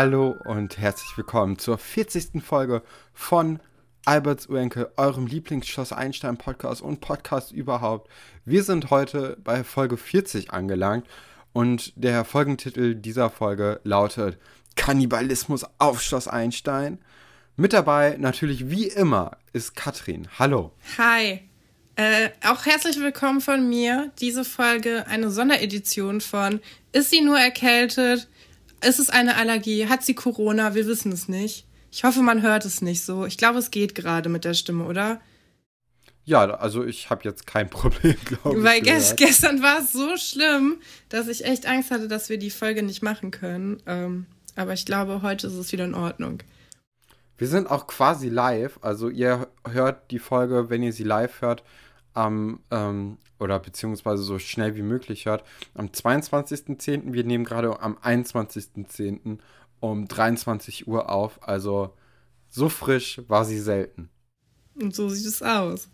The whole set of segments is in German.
Hallo und herzlich willkommen zur 40. Folge von Alberts Urenkel, eurem Lieblingsschloss Einstein Podcast und Podcast überhaupt. Wir sind heute bei Folge 40 angelangt und der Folgentitel dieser Folge lautet Kannibalismus auf Schloss Einstein. Mit dabei natürlich wie immer ist Katrin. Hallo. Hi. Äh, auch herzlich willkommen von mir. Diese Folge eine Sonderedition von Ist sie nur erkältet? Ist es eine Allergie? Hat sie Corona? Wir wissen es nicht. Ich hoffe, man hört es nicht so. Ich glaube, es geht gerade mit der Stimme, oder? Ja, also ich habe jetzt kein Problem, glaube ich. Weil gest gestern war es so schlimm, dass ich echt Angst hatte, dass wir die Folge nicht machen können. Ähm, aber ich glaube, heute ist es wieder in Ordnung. Wir sind auch quasi live. Also ihr hört die Folge, wenn ihr sie live hört, am, ähm, oder beziehungsweise so schnell wie möglich hört, am 22.10. Wir nehmen gerade am 21.10. um 23 Uhr auf. Also so frisch war sie selten. Und so sieht es aus.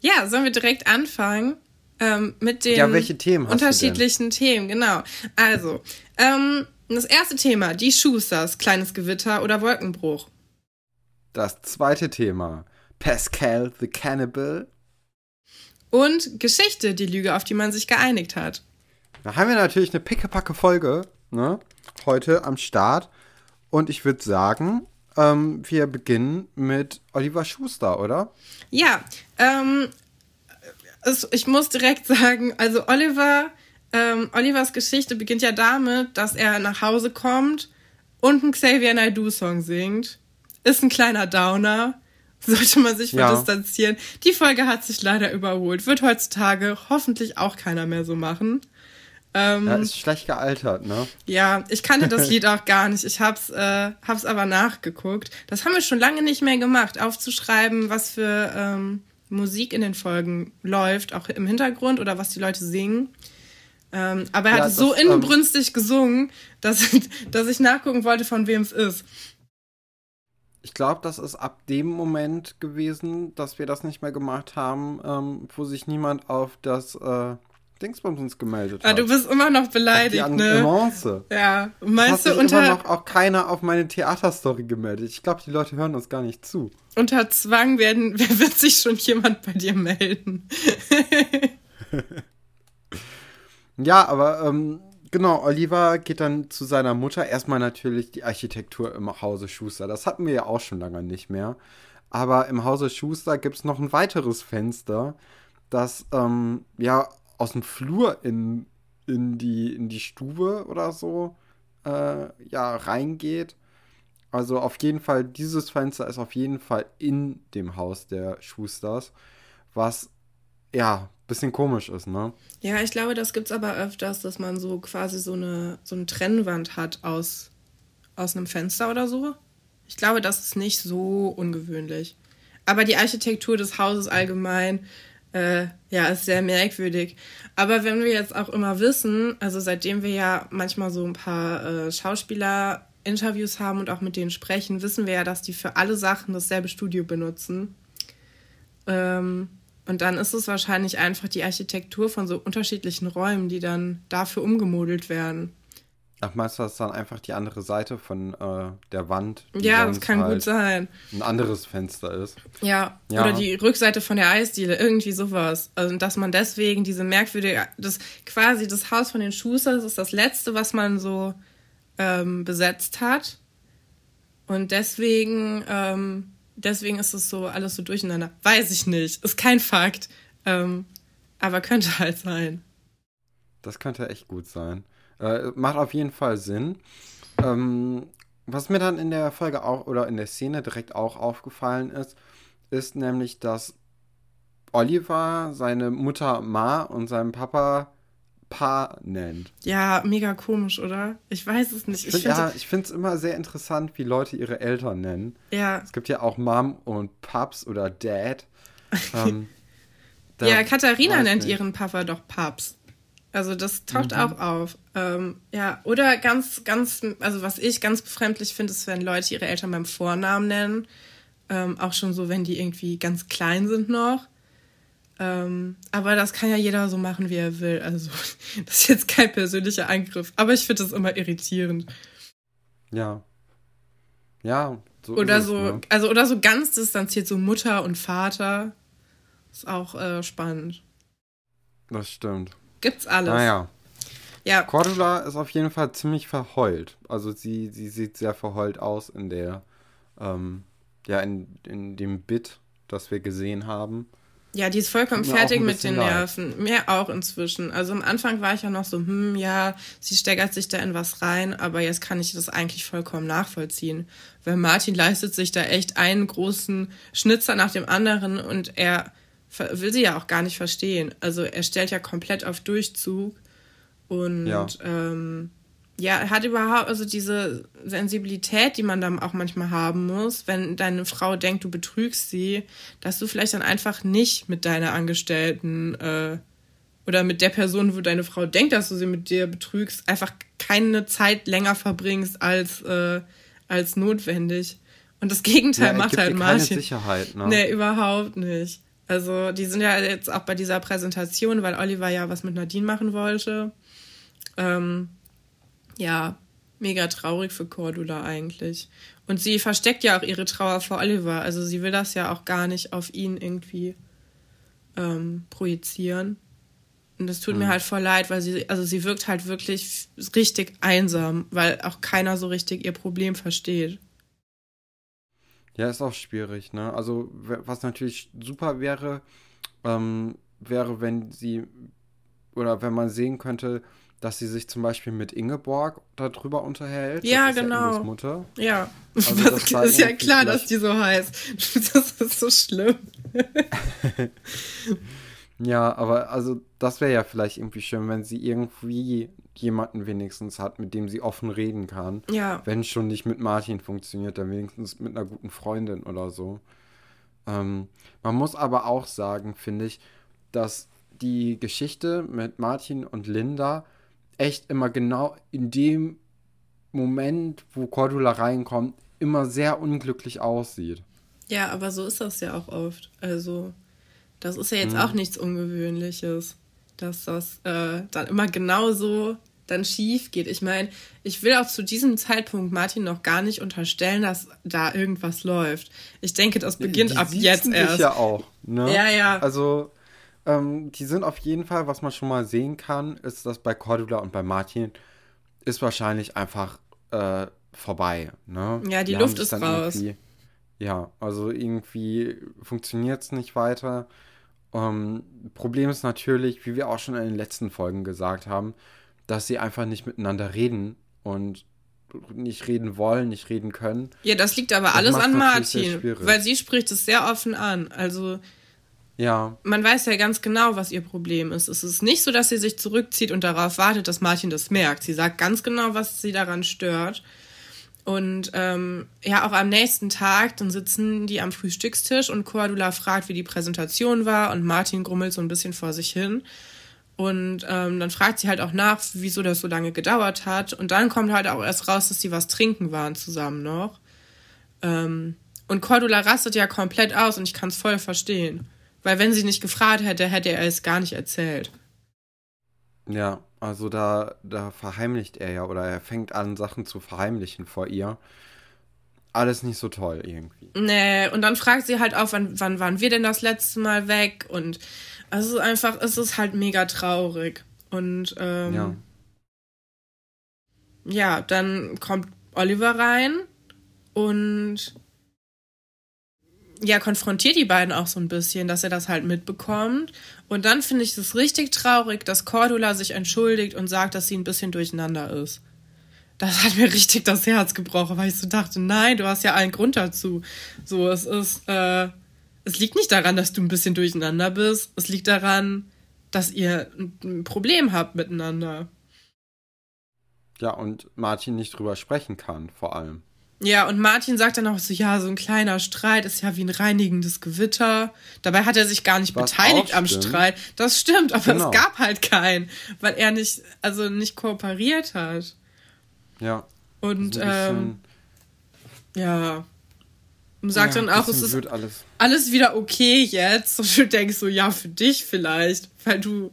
Ja, sollen wir direkt anfangen? Ähm, mit den ja, welche Themen unterschiedlichen Themen, genau. Also, ähm, das erste Thema, die Schusters, kleines Gewitter oder Wolkenbruch. Das zweite Thema, Pascal the Cannibal und Geschichte, die Lüge, auf die man sich geeinigt hat. Da haben wir natürlich eine pickepacke Folge ne, heute am Start. Und ich würde sagen, ähm, wir beginnen mit Oliver Schuster, oder? Ja, ähm, es, ich muss direkt sagen, also Oliver, ähm, Olivers Geschichte beginnt ja damit, dass er nach Hause kommt und einen Xavier Naidoo-Song singt. Ist ein kleiner Downer sollte man sich ja. distanzieren. Die Folge hat sich leider überholt. Wird heutzutage hoffentlich auch keiner mehr so machen. Ähm, ja, ist schlecht gealtert, ne? Ja, ich kannte das Lied auch gar nicht. Ich hab's, äh, hab's aber nachgeguckt. Das haben wir schon lange nicht mehr gemacht, aufzuschreiben, was für ähm, Musik in den Folgen läuft, auch im Hintergrund oder was die Leute singen. Ähm, aber er ja, hat das, so ähm, inbrünstig gesungen, dass, dass ich nachgucken wollte, von wem es ist ich glaube, das ist ab dem Moment gewesen, dass wir das nicht mehr gemacht haben, ähm, wo sich niemand auf das äh, Dingsbums gemeldet ah, hat. Ah, du bist immer noch beleidigt, die ne? Nuance. Ja, meinst du unter immer noch auch keiner auf meine Theaterstory gemeldet. Ich glaube, die Leute hören uns gar nicht zu. Unter Zwang werden, wer wird sich schon jemand bei dir melden? ja, aber ähm, Genau, Oliver geht dann zu seiner Mutter. Erstmal natürlich die Architektur im Hause Schuster. Das hatten wir ja auch schon lange nicht mehr. Aber im Hause Schuster gibt es noch ein weiteres Fenster, das ähm, ja aus dem Flur in, in, die, in die Stube oder so äh, ja reingeht. Also auf jeden Fall, dieses Fenster ist auf jeden Fall in dem Haus der Schusters, was ja bisschen komisch ist, ne? Ja, ich glaube, das gibt es aber öfters, dass man so quasi so eine, so eine Trennwand hat aus, aus einem Fenster oder so. Ich glaube, das ist nicht so ungewöhnlich. Aber die Architektur des Hauses allgemein, äh, ja, ist sehr merkwürdig. Aber wenn wir jetzt auch immer wissen, also seitdem wir ja manchmal so ein paar äh, Schauspieler Interviews haben und auch mit denen sprechen, wissen wir ja, dass die für alle Sachen dasselbe Studio benutzen. Ähm, und dann ist es wahrscheinlich einfach die Architektur von so unterschiedlichen Räumen, die dann dafür umgemodelt werden. Ach, meinst du, das dann einfach die andere Seite von äh, der Wand? Ja, das kann halt gut sein. Ein anderes Fenster ist. Ja. ja, oder die Rückseite von der Eisdiele, irgendwie sowas. Also, dass man deswegen diese merkwürdige, das quasi das Haus von den Schusters ist das letzte, was man so ähm, besetzt hat. Und deswegen ähm, deswegen ist es so alles so durcheinander. Weiß ich nicht. Ist kein Fakt. Ähm, aber könnte halt sein. Das könnte echt gut sein. Äh, macht auf jeden Fall Sinn. Ähm, was mir dann in der Folge auch oder in der Szene direkt auch aufgefallen ist, ist nämlich, dass Oliver seine Mutter Ma und seinen Papa Paar nennt. Ja, mega komisch, oder? Ich weiß es nicht. Ich find, ja, ich finde es immer sehr interessant, wie Leute ihre Eltern nennen. Ja. Es gibt ja auch Mom und Paps oder Dad. ähm, ja, Katharina nennt nicht. ihren Papa doch Paps. Also das taucht mhm. auch auf. Ähm, ja, oder ganz, ganz, also was ich ganz befremdlich finde, ist, wenn Leute ihre Eltern beim Vornamen nennen. Ähm, auch schon so, wenn die irgendwie ganz klein sind noch. Ähm, aber das kann ja jeder so machen, wie er will. Also, das ist jetzt kein persönlicher Angriff. Aber ich finde das immer irritierend. Ja. Ja. So oder so, es, ne? also oder so ganz distanziert, so Mutter und Vater. Ist auch äh, spannend. Das stimmt. Gibt's alles. Naja. Ja. Cordula ist auf jeden Fall ziemlich verheult. Also sie, sie sieht sehr verheult aus in der, ähm, ja, in, in dem Bit, das wir gesehen haben. Ja, die ist vollkommen fertig mit den Nerven. Leid. Mir auch inzwischen. Also am Anfang war ich ja noch so, hm, ja, sie steigert sich da in was rein, aber jetzt kann ich das eigentlich vollkommen nachvollziehen. Weil Martin leistet sich da echt einen großen Schnitzer nach dem anderen und er will sie ja auch gar nicht verstehen. Also er stellt ja komplett auf Durchzug und ja. ähm, ja, hat überhaupt, also diese Sensibilität, die man dann auch manchmal haben muss, wenn deine Frau denkt, du betrügst sie, dass du vielleicht dann einfach nicht mit deiner Angestellten äh, oder mit der Person, wo deine Frau denkt, dass du sie mit dir betrügst, einfach keine Zeit länger verbringst als, äh, als notwendig. Und das Gegenteil ja, macht halt Martin. Keine Sicherheit, ne? Nee, überhaupt nicht. Also, die sind ja jetzt auch bei dieser Präsentation, weil Oliver ja was mit Nadine machen wollte. Ähm, ja, mega traurig für Cordula eigentlich. Und sie versteckt ja auch ihre Trauer vor Oliver. Also sie will das ja auch gar nicht auf ihn irgendwie ähm, projizieren. Und das tut mhm. mir halt voll leid, weil sie, also sie wirkt halt wirklich richtig einsam, weil auch keiner so richtig ihr Problem versteht. Ja, ist auch schwierig, ne? Also, was natürlich super wäre, ähm, wäre, wenn sie oder wenn man sehen könnte, dass sie sich zum Beispiel mit Ingeborg darüber unterhält. Ja, das ist genau. Ja, Mutter. ja. Also das ist ja klar, dass die so heißt. Das ist so schlimm. ja, aber also das wäre ja vielleicht irgendwie schön, wenn sie irgendwie jemanden wenigstens hat, mit dem sie offen reden kann. Ja. Wenn schon nicht mit Martin funktioniert, dann wenigstens mit einer guten Freundin oder so. Ähm, man muss aber auch sagen, finde ich, dass die Geschichte mit Martin und Linda echt immer genau in dem Moment, wo Cordula reinkommt, immer sehr unglücklich aussieht. Ja, aber so ist das ja auch oft. Also, das ist ja jetzt mhm. auch nichts Ungewöhnliches, dass das äh, dann immer genauso dann schief geht. Ich meine, ich will auch zu diesem Zeitpunkt Martin noch gar nicht unterstellen, dass da irgendwas läuft. Ich denke, das beginnt Die ab jetzt erst. ja auch. Ne? Ja, ja. Also ähm, die sind auf jeden Fall, was man schon mal sehen kann, ist, dass bei Cordula und bei Martin ist wahrscheinlich einfach äh, vorbei. Ne? Ja, die, die Luft ist raus. Ja, also irgendwie funktioniert es nicht weiter. Ähm, Problem ist natürlich, wie wir auch schon in den letzten Folgen gesagt haben, dass sie einfach nicht miteinander reden und nicht reden wollen, nicht reden können. Ja, das liegt aber das alles an Martin, weil sie spricht es sehr offen an. Also ja. Man weiß ja ganz genau, was ihr Problem ist. Es ist nicht so, dass sie sich zurückzieht und darauf wartet, dass Martin das merkt. Sie sagt ganz genau, was sie daran stört. Und ähm, ja, auch am nächsten Tag, dann sitzen die am Frühstückstisch und Cordula fragt, wie die Präsentation war und Martin grummelt so ein bisschen vor sich hin. Und ähm, dann fragt sie halt auch nach, wieso das so lange gedauert hat. Und dann kommt halt auch erst raus, dass sie was trinken waren zusammen noch. Ähm, und Cordula rastet ja komplett aus und ich kann es voll verstehen. Weil wenn sie nicht gefragt hätte, hätte er es gar nicht erzählt. Ja, also da, da verheimlicht er ja oder er fängt an, Sachen zu verheimlichen vor ihr. Alles nicht so toll irgendwie. Nee, und dann fragt sie halt auch, wann, wann waren wir denn das letzte Mal weg? Und es ist einfach, es ist halt mega traurig. Und ähm, ja. ja, dann kommt Oliver rein und ja, konfrontiert die beiden auch so ein bisschen, dass er das halt mitbekommt. Und dann finde ich es richtig traurig, dass Cordula sich entschuldigt und sagt, dass sie ein bisschen durcheinander ist. Das hat mir richtig das Herz gebrochen, weil ich so dachte, nein, du hast ja allen Grund dazu. So, es ist, äh, es liegt nicht daran, dass du ein bisschen durcheinander bist. Es liegt daran, dass ihr ein Problem habt miteinander. Ja, und Martin nicht drüber sprechen kann, vor allem. Ja, und Martin sagt dann auch so, ja, so ein kleiner Streit ist ja wie ein reinigendes Gewitter. Dabei hat er sich gar nicht Was beteiligt am Streit. Das stimmt, aber genau. es gab halt keinen, weil er nicht, also nicht kooperiert hat. Ja. Und, ähm, ja. Und sagt ja, dann auch, es ist alles. alles wieder okay jetzt. Und du denkst so, ja, für dich vielleicht, weil du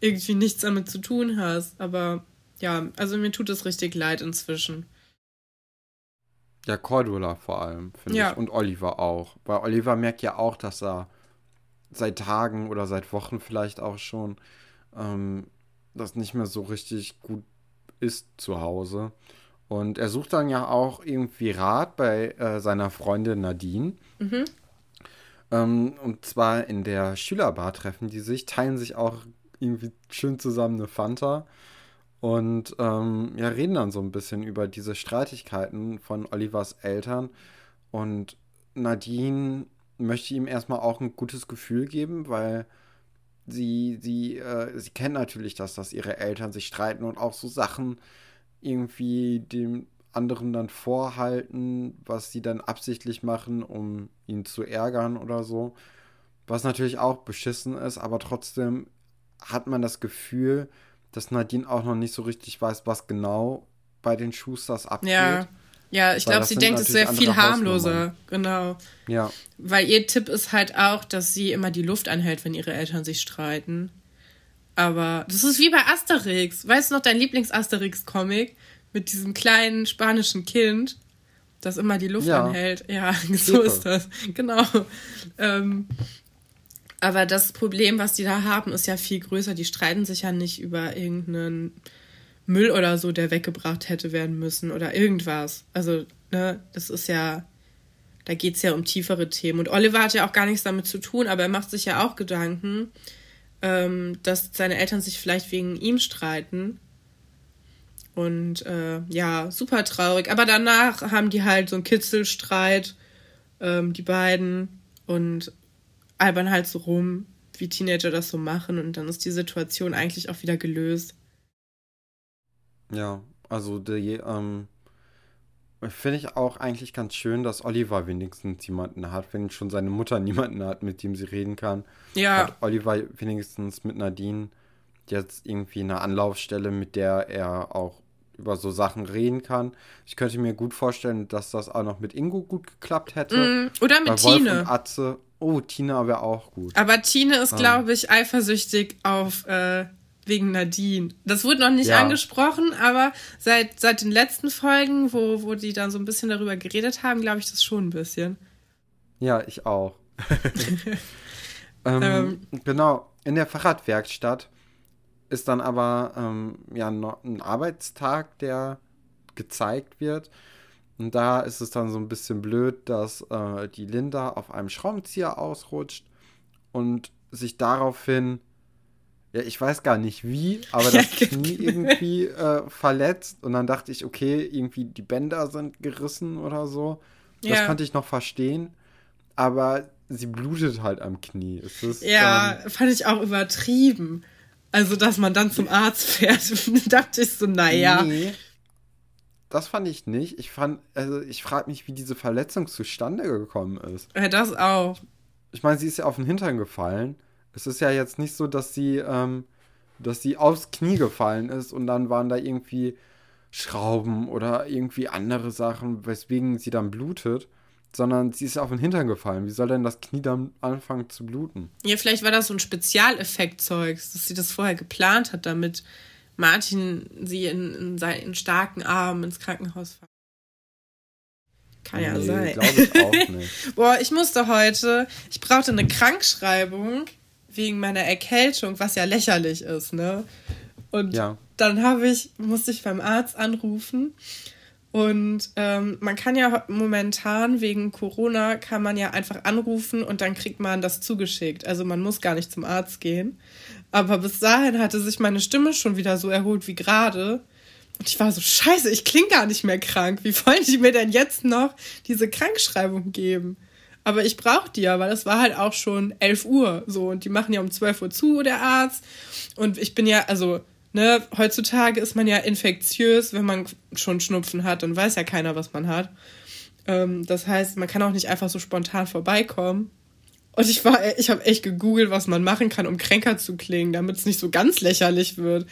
irgendwie nichts damit zu tun hast. Aber ja, also mir tut es richtig leid inzwischen. Ja, Cordula vor allem, finde Ja. ich. Und Oliver auch. Weil Oliver merkt ja auch, dass er seit Tagen oder seit Wochen vielleicht auch schon ähm, das nicht mehr so richtig gut ist zu Hause. Und er sucht dann ja auch irgendwie Rat bei äh, seiner Freundin Nadine. Ähm, und zwar in der Schülerbar treffen die sich, teilen sich auch irgendwie schön zusammen eine Fanta und ähm, ja, reden dann so ein bisschen über diese Streitigkeiten von Olivers Eltern. Und Nadine möchte ihm erstmal auch ein gutes Gefühl geben, weil sie, sie, äh, sie kennt natürlich das, dass ihre Eltern sich streiten und auch so Sachen irgendwie dem anderen dann vorhalten, was sie dann absichtlich machen, um ihn zu ärgern oder so. Was natürlich auch beschissen ist, aber trotzdem hat man das Gefühl, dass Nadine auch noch nicht so richtig weiß, was genau bei den Schusters abgeht. Ja. Ja, ich glaube, sie denkt es wäre viel harmloser. Genau. Ja, Weil ihr Tipp ist halt auch, dass sie immer die Luft anhält, wenn ihre Eltern sich streiten. Aber das ist wie bei Asterix. Weißt du noch dein Lieblings-Asterix-Comic mit diesem kleinen spanischen Kind, das immer die Luft Ja. anhält? Ja, so Pepe. ist das. Genau. Ähm, aber das Problem, was die da haben, ist ja viel größer. Die streiten sich ja nicht über irgendeinen Müll oder so, der weggebracht hätte werden müssen oder irgendwas. Also, ne, das ist ja, da geht es ja um tiefere Themen. Und Oliver hat ja auch gar nichts damit zu tun, aber er macht sich ja auch Gedanken, ähm, dass seine Eltern sich vielleicht wegen ihm streiten. Und äh, ja, super traurig. Aber danach haben die halt so einen Kitzelstreit, ähm, die beiden, und albern halt so rum, wie Teenager das so machen. Und dann ist die Situation eigentlich auch wieder gelöst. ja. Also die, ähm, finde ich auch eigentlich ganz schön, dass Oliver wenigstens jemanden hat, wenn schon seine Mutter niemanden hat, mit dem sie reden kann. Ja, Hat Oliver wenigstens mit Nadine jetzt irgendwie eine Anlaufstelle, mit der er auch über so Sachen reden kann. Ich könnte mir gut vorstellen, dass das auch noch mit Ingo gut geklappt hätte. Mm, oder mit Bei Wolf Tine. und Atze. Oh, Tina wäre auch gut. Aber Ähm. ist, glaube ich, eifersüchtig auf äh, wegen Nadine. Das wurde noch nicht Ja. angesprochen, aber seit, seit den letzten Folgen, wo, wo die dann so ein bisschen darüber geredet haben, glaube ich das schon ein bisschen. Ja, ich auch. ähm, Ähm. Genau, in der Fahrradwerkstatt ist dann aber ähm, ja ein Arbeitstag, der gezeigt wird. Und da ist es dann so ein bisschen blöd, dass äh, die Linda auf einem Schraubenzieher ausrutscht und sich daraufhin, ja, ich weiß gar nicht wie, aber das Knie irgendwie äh, verletzt. Und dann dachte ich, okay, irgendwie die Bänder sind gerissen oder so. Das Ja. konnte ich noch verstehen. Aber sie blutet halt am Knie. Ist, Ja, ähm, fand ich auch übertrieben. Also, dass man dann zum Arzt fährt, dachte ich so, naja. Nee, das fand ich nicht. Ich fand, also ich frage mich, wie diese Verletzung zustande gekommen ist. Ja, das auch. Ich meine, sie ist ja auf den Hintern gefallen. Es ist ja jetzt nicht so, dass sie, ähm, dass sie aufs Knie gefallen ist und dann waren da irgendwie Schrauben oder irgendwie andere Sachen, weswegen sie dann blutet, sondern sie ist ja auf den Hintern gefallen. Wie soll denn das Knie dann anfangen zu bluten? Ja, vielleicht war das so ein Spezialeffektzeug, dass sie das vorher geplant hat, damit Martin sie in, in seinen starken Armen ins Krankenhaus fährt. Kann ja Nee, sein. Glaube ich auch nicht. Boah, ich musste heute, ich brauchte eine Krankschreibung wegen meiner Erkältung, was ja lächerlich ist, ne? Und Ja. dann habe ich, musste ich beim Arzt anrufen. Und ähm, man kann ja momentan wegen Corona kann man ja einfach anrufen und dann kriegt man das zugeschickt. Also man muss gar nicht zum Arzt gehen. Aber bis dahin hatte sich meine Stimme schon wieder so erholt wie gerade. Und ich war so, scheiße, ich klinge gar nicht mehr krank. Wie wollen die mir denn jetzt noch diese Krankschreibung geben? Aber ich brauche die ja, weil es war halt auch schon 11 Uhr so und die machen ja um 12 Uhr zu, der Arzt. Und ich bin ja, also, ne, heutzutage ist man ja infektiös, wenn man schon Schnupfen hat, dann weiß ja keiner, was man hat. Ähm, das heißt, man kann auch nicht einfach so spontan vorbeikommen. Und ich war, ich habe echt gegoogelt, was man machen kann, um kränker zu klingen, damit es nicht so ganz lächerlich wird.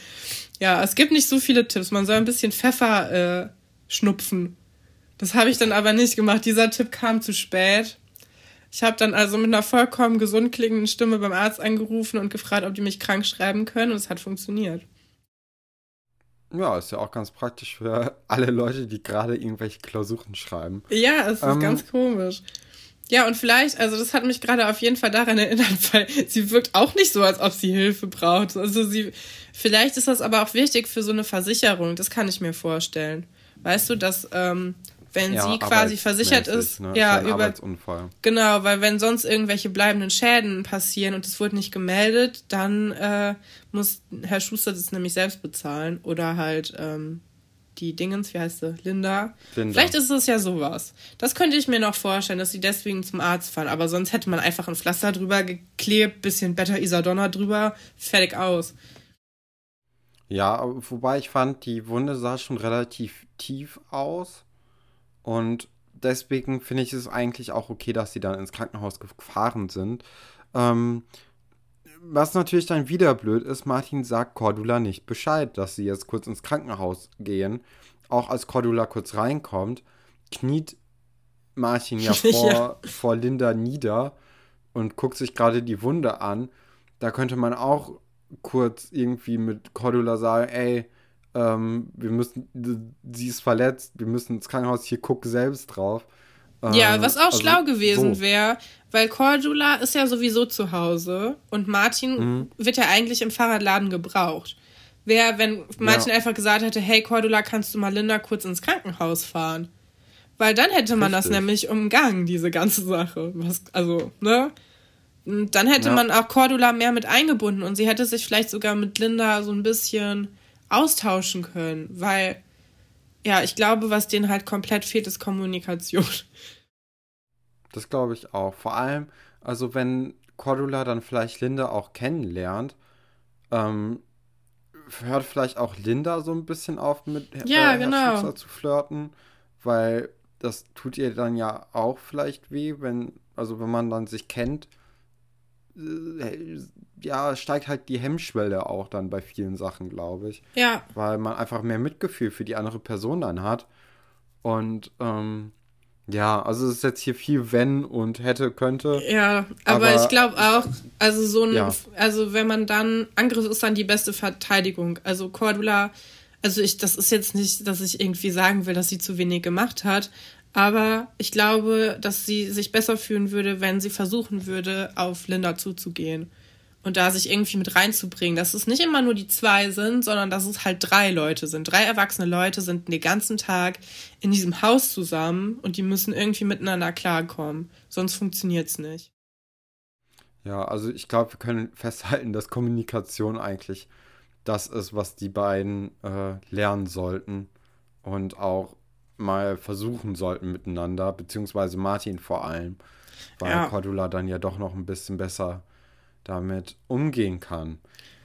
Ja, es gibt nicht so viele Tipps. Man soll ein bisschen Pfeffer äh, schnupfen. Das habe ich dann aber nicht gemacht. Dieser Tipp kam zu spät. Ich habe dann also mit einer vollkommen gesund klingenden Stimme beim Arzt angerufen und gefragt, ob die mich krank schreiben können und es hat funktioniert. Ja, ist ja auch ganz praktisch für alle Leute, die gerade irgendwelche Klausuren schreiben. Ja, es ist ähm, ganz komisch. Ja, und vielleicht, also das hat mich gerade auf jeden Fall daran erinnert, weil sie wirkt auch nicht so, als ob sie Hilfe braucht. Also sie, vielleicht ist das aber auch wichtig für so eine Versicherung, das kann ich mir vorstellen. Weißt du, dass ähm, wenn ja, sie quasi versichert ist, ne? ja, über Arbeitsunfall. Genau, weil wenn sonst irgendwelche bleibenden Schäden passieren und es wurde nicht gemeldet, dann äh, muss Herr Schuster das nämlich selbst bezahlen oder halt ähm, die Dingens, wie heißt sie, Linda. Linda. Vielleicht ist es ja sowas. Das könnte ich mir noch vorstellen, dass sie deswegen zum Arzt fahren, aber sonst hätte man einfach ein Pflaster drüber geklebt, bisschen Better Isadonna drüber, fertig aus. Ja, wobei ich fand, die Wunde sah schon relativ tief aus. Und deswegen finde ich es eigentlich auch okay, dass sie dann ins Krankenhaus gefahren sind. Ähm, was natürlich dann wieder blöd ist, Martin sagt Cordula nicht Bescheid, dass sie jetzt kurz ins Krankenhaus gehen. Auch als Cordula kurz reinkommt, kniet Martin ja vor, ja. vor Linda nieder und guckt sich gerade die Wunde an. Da könnte man auch kurz irgendwie mit Cordula sagen, ey, ähm, wir müssen, sie ist verletzt, wir müssen ins Krankenhaus, hier guck selbst drauf. Ähm, ja, was auch also, schlau gewesen so. wäre, weil Cordula ist ja sowieso zu Hause und Martin mhm. wird ja eigentlich im Fahrradladen gebraucht. Wäre, wenn Martin ja. einfach gesagt hätte, hey Cordula, kannst du mal Linda kurz ins Krankenhaus fahren? Weil dann hätte man Richtig. das nämlich umgangen, diese ganze Sache. Was, also, ne? Und dann hätte ja. man auch Cordula mehr mit eingebunden und sie hätte sich vielleicht sogar mit Linda so ein bisschen austauschen können, weil ja, ich glaube, was denen halt komplett fehlt, ist Kommunikation. Das glaube ich auch. Vor allem, also wenn Cordula dann vielleicht Linda auch kennenlernt, ähm, hört vielleicht auch Linda so ein bisschen auf mit ja, äh, genau. zu flirten, weil das tut ihr dann ja auch vielleicht weh, wenn, also wenn man dann sich kennt, äh, ja, steigt halt die Hemmschwelle auch dann bei vielen Sachen, glaube ich. Ja. Weil man einfach mehr Mitgefühl für die andere Person dann hat. Und ähm, ja, also es ist jetzt hier viel wenn und hätte, könnte. Ja, aber, aber ich glaube auch, also so ein, ja. also wenn man dann, Angriff ist dann die beste Verteidigung. Also Cordula, also ich, das ist jetzt nicht, dass ich irgendwie sagen will, dass sie zu wenig gemacht hat, aber ich glaube, dass sie sich besser fühlen würde, wenn sie versuchen würde, auf Linda zuzugehen und da sich irgendwie mit reinzubringen, dass es nicht immer nur die zwei sind, sondern dass es halt drei Leute sind. Drei erwachsene Leute sind den ganzen Tag in diesem Haus zusammen und die müssen irgendwie miteinander klarkommen. Sonst funktioniert es nicht. Ja, also ich glaube, wir können festhalten, dass Kommunikation eigentlich das ist, was die beiden äh, lernen sollten und auch mal versuchen sollten miteinander, beziehungsweise Martin vor allem, weil ja. Cordula dann ja doch noch ein bisschen besser damit umgehen kann.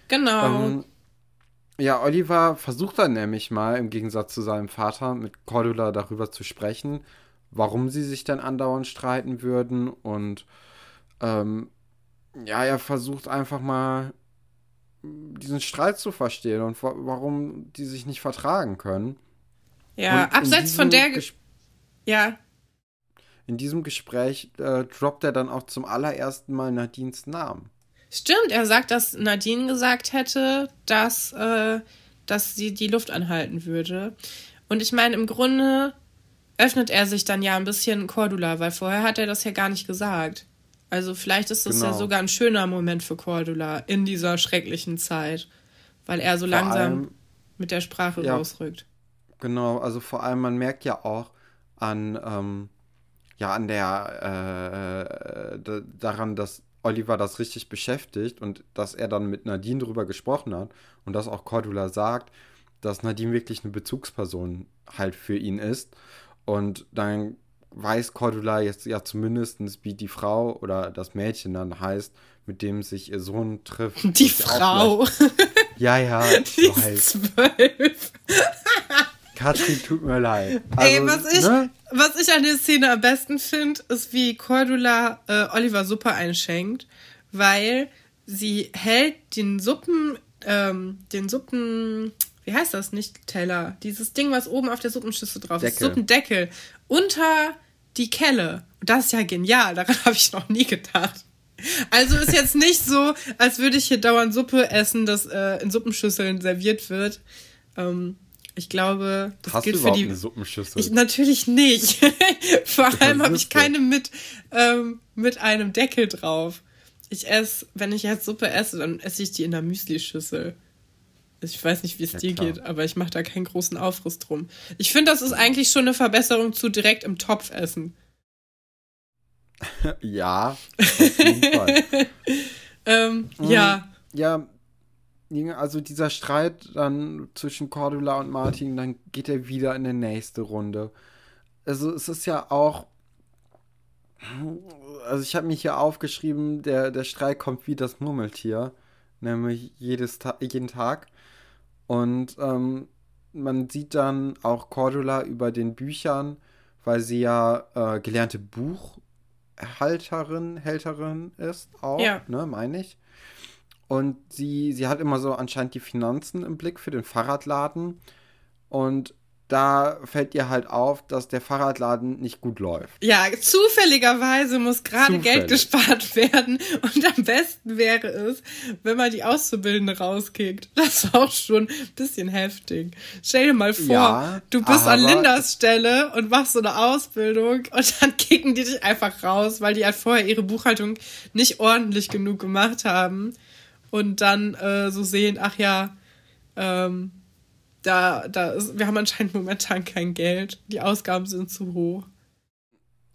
Genau. Ähm, ja, Oliver versucht dann nämlich mal, im Gegensatz zu seinem Vater, mit Cordula darüber zu sprechen, warum sie sich dann andauernd streiten würden. Und ähm, ja, er versucht einfach mal diesen Streit zu verstehen und warum die sich nicht vertragen können. Ja, und abseits von der. Ges ja. In diesem Gespräch äh, droppt er dann auch zum allerersten Mal Nadines Namen. Stimmt, er sagt, dass Nadine gesagt hätte, dass, äh, dass sie die Luft anhalten würde. Und ich meine, im Grunde öffnet er sich dann ja ein bisschen Cordula, weil vorher hat er das ja gar nicht gesagt. Also vielleicht ist das genau. ja sogar ein schöner Moment für Cordula in dieser schrecklichen Zeit, weil er so Vor langsam mit der Sprache ja, rausrückt. Genau, also vor allem, man merkt ja auch an, ähm, ja, an der, äh, daran, dass Oliver das richtig beschäftigt und dass er dann mit Nadine drüber gesprochen hat und dass auch Cordula sagt, dass Nadine wirklich eine Bezugsperson halt für ihn ist. Und dann weiß Cordula jetzt ja zumindest, wie die Frau oder das Mädchen dann heißt, mit dem sich ihr Sohn trifft. Die Frau. Ja, ja, die zwölf. Katrin, tut mir leid. Also, Ey, was ich, ne? was ich an der Szene am besten finde, ist, wie Cordula äh, Oliver Suppe einschenkt, weil sie hält den Suppen, ähm, den Suppen, wie heißt das nicht, Teller? Dieses Ding, was oben auf der Suppenschüssel drauf Deckel. ist, Suppendeckel, unter die Kelle. Und das ist ja genial, daran habe ich noch nie gedacht. Also ist jetzt nicht so, als würde ich hier dauernd Suppe essen, das äh, in Suppenschüsseln serviert wird. Ähm, ich glaube, das Hast gilt du überhaupt für die. eine Suppenschüssel? Ich, natürlich nicht. Vor allem habe ich keine mit, ähm, mit einem Deckel drauf. Ich esse, wenn ich jetzt Suppe esse, dann esse ich die in der Müslischüssel. Ich weiß nicht, wie es Ja, dir klar. geht, aber ich mache da keinen großen Aufriss drum. Ich finde, das ist eigentlich schon eine Verbesserung zu direkt im Topf essen. ja, auf jeden Fall. Ähm, Mhm. Ja, Ja, also dieser Streit dann zwischen Cordula und Martin, dann geht er wieder in die nächste Runde. Also es ist ja auch, also ich habe mich hier aufgeschrieben, der, der Streit kommt wie das Murmeltier, nämlich jedes Ta jeden Tag. Und ähm, man sieht dann auch Cordula über den Büchern, weil sie ja äh, gelernte Buchhalterin, Hälterin ist auch, Ja. ne, meine ich. Und sie, sie hat immer so anscheinend die Finanzen im Blick für den Fahrradladen. Und da fällt ihr halt auf, dass der Fahrradladen nicht gut läuft. ja, zufälligerweise muss gerade Geld gespart werden und am besten wäre es, wenn man die Auszubildende rauskickt. Das ist auch schon ein bisschen heftig. Stell dir mal vor, Ja, du bist an Lindas Stelle und machst so eine Ausbildung und dann kicken die dich einfach raus, weil die halt vorher ihre Buchhaltung nicht ordentlich genug gemacht haben und dann äh, so sehen, ach ja, ähm, da, da ist, wir haben anscheinend momentan kein Geld, die Ausgaben sind zu hoch.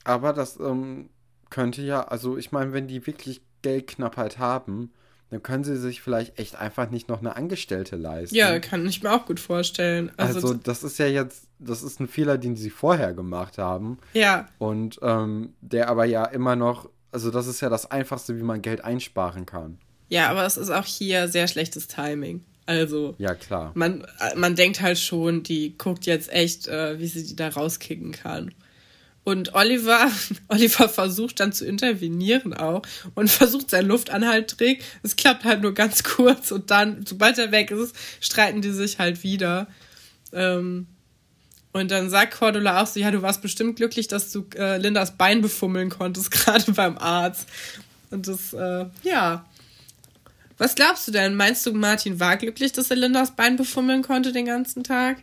Aber das ähm, könnte ja, also ich meine, wenn die wirklich Geldknappheit haben, dann können sie sich vielleicht echt einfach nicht noch eine Angestellte leisten. Ja, kann ich mir auch gut vorstellen. Also, Also, das ist ja jetzt, das ist ein Fehler, den sie vorher gemacht haben. ja, Und ähm, der aber ja immer noch, also das ist ja das Einfachste, wie man Geld einsparen kann. Ja, aber es ist auch hier sehr schlechtes Timing. Also, Ja, klar. man, man denkt halt schon, die guckt jetzt echt, äh, wie sie die da rauskicken kann. Und Oliver, Oliver versucht dann zu intervenieren auch und versucht seinen Luftanhalttrick. Es klappt halt nur ganz kurz und dann, sobald er weg ist, streiten die sich halt wieder. Ähm, und dann sagt Cordula auch so, ja, du warst bestimmt glücklich, dass du äh, Lindas Bein befummeln konntest, gerade beim Arzt. Und das, äh, ja. Was glaubst du denn? Meinst du, Martin war glücklich, dass er Lindas Bein befummeln konnte den ganzen Tag?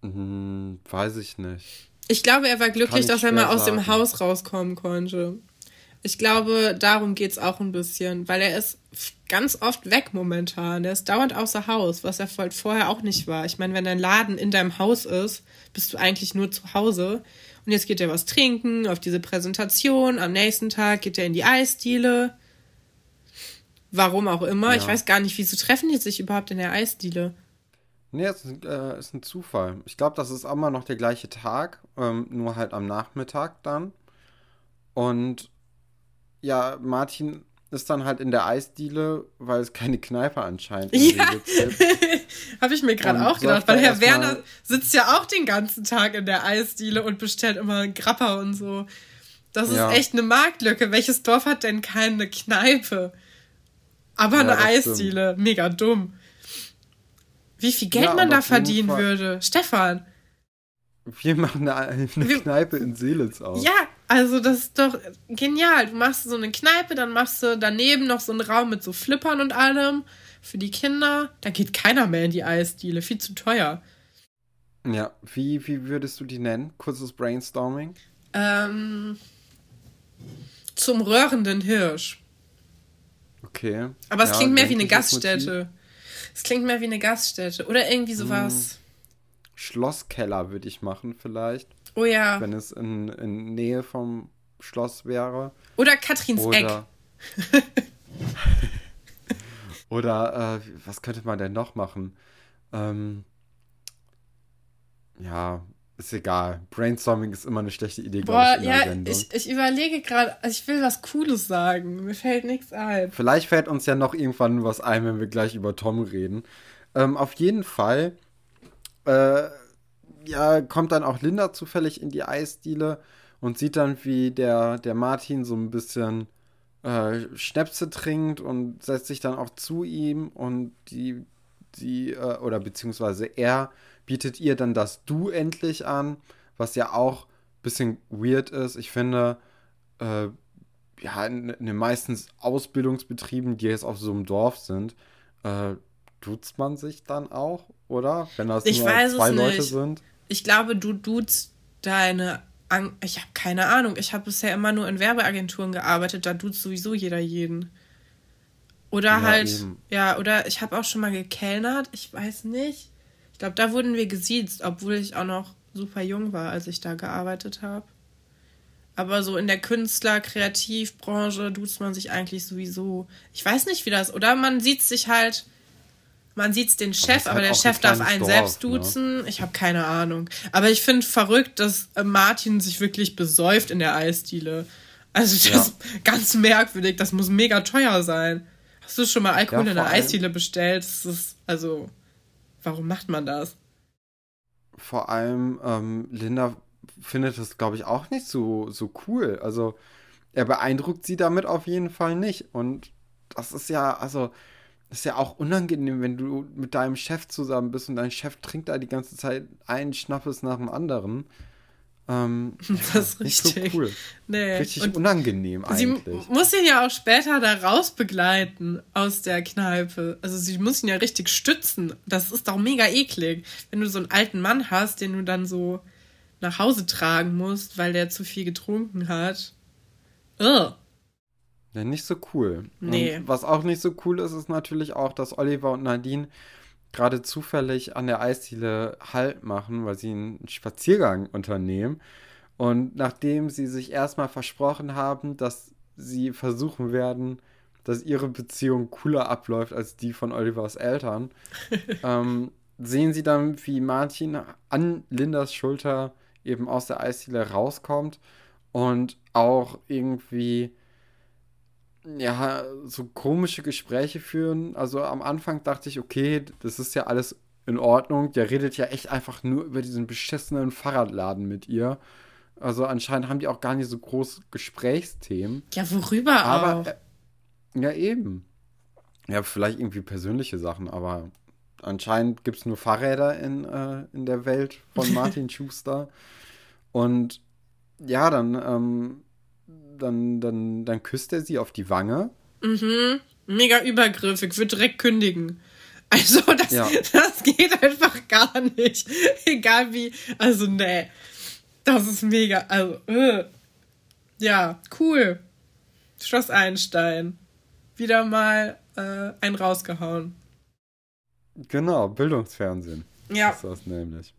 Hm, weiß ich nicht. Ich glaube, er war glücklich, ich dass er mal aus dem sagen. Haus rauskommen konnte. Ich glaube, darum geht's auch ein bisschen, weil er ist ganz oft weg momentan. Der ist dauernd außer Haus, was er vorher auch nicht war. Ich meine, wenn dein Laden in deinem Haus ist, bist du eigentlich nur zu Hause. Und jetzt geht er was trinken auf diese Präsentation. Am nächsten Tag geht er in die Eisdiele. Warum auch immer. Ich Ja. weiß gar nicht, wieso treffen die sich überhaupt in der Eisdiele. Nee, es ist, äh, ist ein Zufall. Ich glaube, das ist immer noch der gleiche Tag, ähm, nur halt am Nachmittag dann. Und ja, Martin ist dann halt in der Eisdiele, weil es keine Kneipe anscheinend in Ja. Habe ich mir gerade auch gedacht, weil er Herr Werner sitzt ja auch den ganzen Tag in der Eisdiele und bestellt immer einen Grappa und so. Das ist Ja. echt eine Marktlücke. Welches Dorf hat denn keine Kneipe? Aber eine Eisdiele. Mega dumm. Wie viel Geld Ja, man da Fall- würde. Stefan. Wir machen eine, eine Wir- Kneipe in Seelitz auf. Ja, also das ist doch genial. Du machst so eine Kneipe, dann machst du daneben noch so einen Raum mit so Flippern und allem für die Kinder. Da geht keiner mehr in die Eisdiele. Viel zu teuer. Ja, wie, wie würdest du die nennen? Kurzes Brainstorming. Ähm, zum röhrenden Hirsch. Okay. Aber es Ja, klingt mehr wie eine. Gaststätte. Es klingt mehr wie eine Gaststätte. Oder irgendwie sowas. Schlosskeller würde ich machen, vielleicht, Oh ja. wenn es in, in Nähe vom Schloss wäre. Oder Katrins Eck. Oder. Oder äh, was könnte man denn noch machen? Ähm, ja, ist egal. Brainstorming ist immer eine schlechte Idee, glaube Boah, ich, in ja, Sendung. ich, ich überlege gerade, also ich will was Cooles sagen. Mir fällt nichts ein. Vielleicht fällt uns ja noch irgendwann was ein, wenn wir gleich über Tom reden. Ähm, auf jeden Fall, äh, ja, kommt dann auch Linda zufällig in die Eisdiele und sieht dann, wie der, der Martin so ein bisschen äh, Schnäpse trinkt und setzt sich dann auch zu ihm und die, die, äh, oder beziehungsweise er bietet ihr dann das Du endlich an, was ja auch ein bisschen weird ist. Ich finde, äh, ja, in, in den meisten Ausbildungsbetrieben, die jetzt auf so einem Dorf sind, äh, duzt man sich dann auch, oder? Wenn das Ich nur weiß zwei Leute nicht. sind. Ich glaube, du duzt deine. An ich habe keine Ahnung. Ich habe bisher immer nur in Werbeagenturen gearbeitet. Da duzt sowieso jeder jeden. Oder Ja, halt, eben. ja, oder ich habe auch schon mal gekellnert. Ich weiß nicht. Ich glaube, da wurden wir gesiezt, obwohl ich auch noch super jung war, als ich da gearbeitet habe. Aber so in der Künstler-, Kreativbranche duzt man sich eigentlich sowieso. Ich weiß nicht, wie das. Oder man sieht sich halt. Man sieht den Chef, aber der auch ein Chef darf einen Dorf, selbst ne? duzen. Ich habe keine Ahnung. Aber ich finde verrückt, dass äh, Martin sich wirklich besäuft in der Eisdiele. Also das ist ganz merkwürdig. Das muss mega teuer sein. Hast du schon mal Alkohol Ja, in der Eisdiele bestellt? Das ist, also, warum macht man das? Vor allem ähm, Linda findet das, glaube ich, auch nicht so, so cool. Also er beeindruckt sie damit auf jeden Fall nicht. Und das ist ja, also, ist ja auch unangenehm, wenn du mit deinem Chef zusammen bist und dein Chef trinkt da die ganze Zeit einen Schnappes nach dem anderen. Ähm, Das ist nicht richtig. so cool. Nee. Richtig Und unangenehm Sie eigentlich. muss ihn ja auch später da raus begleiten aus der Kneipe. Also sie muss ihn ja richtig stützen. Das ist doch mega eklig, wenn du so einen alten Mann hast, den du dann so nach Hause tragen musst, weil der zu viel getrunken hat. Ugh. Ja, nicht so cool. Nee. Und was auch nicht so cool ist, ist natürlich auch, dass Oliver und Nadine gerade zufällig an der Eisdiele Halt machen, weil sie einen Spaziergang unternehmen. Und nachdem sie sich erstmal versprochen haben, dass sie versuchen werden, dass ihre Beziehung cooler abläuft als die von Olivers Eltern, ähm, sehen sie dann, wie Martin an Lindas Schulter eben aus der Eisdiele rauskommt und auch irgendwie ja, so komische Gespräche führen. Also am Anfang dachte ich, okay, das ist ja alles in Ordnung. Der redet ja echt einfach nur über diesen beschissenen Fahrradladen mit ihr. Also anscheinend haben die auch gar nicht so groß Gesprächsthemen. Ja, worüber Aber auch? äh, ja, eben. Ja, vielleicht irgendwie persönliche Sachen, aber anscheinend gibt es nur Fahrräder in, äh, in der Welt von Martin Schuster. Und ja, dann, ähm, dann, dann, dann küsst er sie auf die Wange. Mhm. Mega übergriffig, würde direkt kündigen. Also, das, Ja. das geht einfach gar nicht. Egal wie. Also, nee. Das ist mega. Also, äh. ja, cool. Schloss Einstein. Wieder mal äh, einen rausgehauen. Genau, Bildungsfernsehen Ja. ist das nämlich.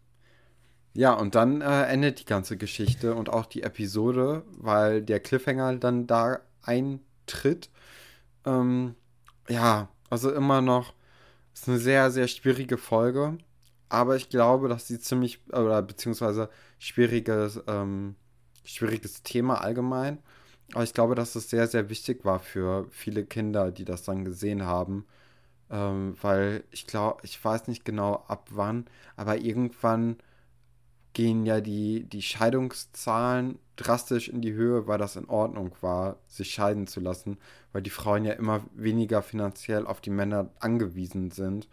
Ja, und dann äh, endet die ganze Geschichte und auch die Episode, weil der Cliffhanger dann da eintritt. Ähm, ja, also immer noch ist eine sehr, sehr schwierige Folge. Aber ich glaube, dass sie ziemlich, oder beziehungsweise schwieriges, ähm, schwieriges Thema allgemein. Aber ich glaube, dass es sehr, sehr wichtig war für viele Kinder, die das dann gesehen haben. Ähm, weil ich glaube, ich weiß nicht genau ab wann, aber irgendwann gehen ja die, die Scheidungszahlen drastisch in die Höhe, weil das in Ordnung war, sich scheiden zu lassen, weil die Frauen ja immer weniger finanziell auf die Männer angewiesen sind,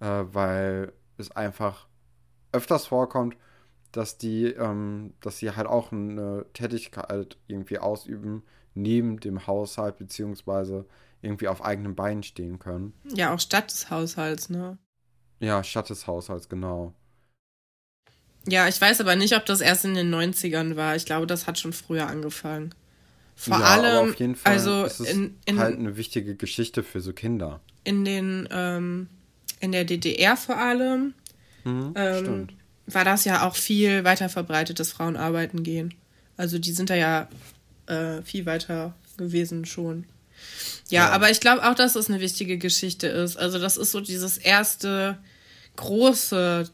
äh, weil es einfach öfters vorkommt, dass die, ähm, dass sie halt auch eine Tätigkeit irgendwie ausüben, neben dem Haushalt, beziehungsweise irgendwie auf eigenen Beinen stehen können. Ja, auch statt des Haushalts, ne? Ja, statt des Haushalts, genau. Ja, ich weiß aber nicht, ob das erst in den 90ern war. Ich glaube, das hat schon früher angefangen. Vor ja, allem, aber auf jeden Fall also ist es in, in, halt eine wichtige Geschichte für so Kinder. in den, ähm, in der DDR vor allem, Mhm, ähm, war das ja auch viel weiter verbreitet, dass Frauen arbeiten gehen. Also die sind da ja äh, viel weiter gewesen schon. Ja, Ja. aber ich glaube auch, dass das eine wichtige Geschichte ist. Also das ist so dieses erste große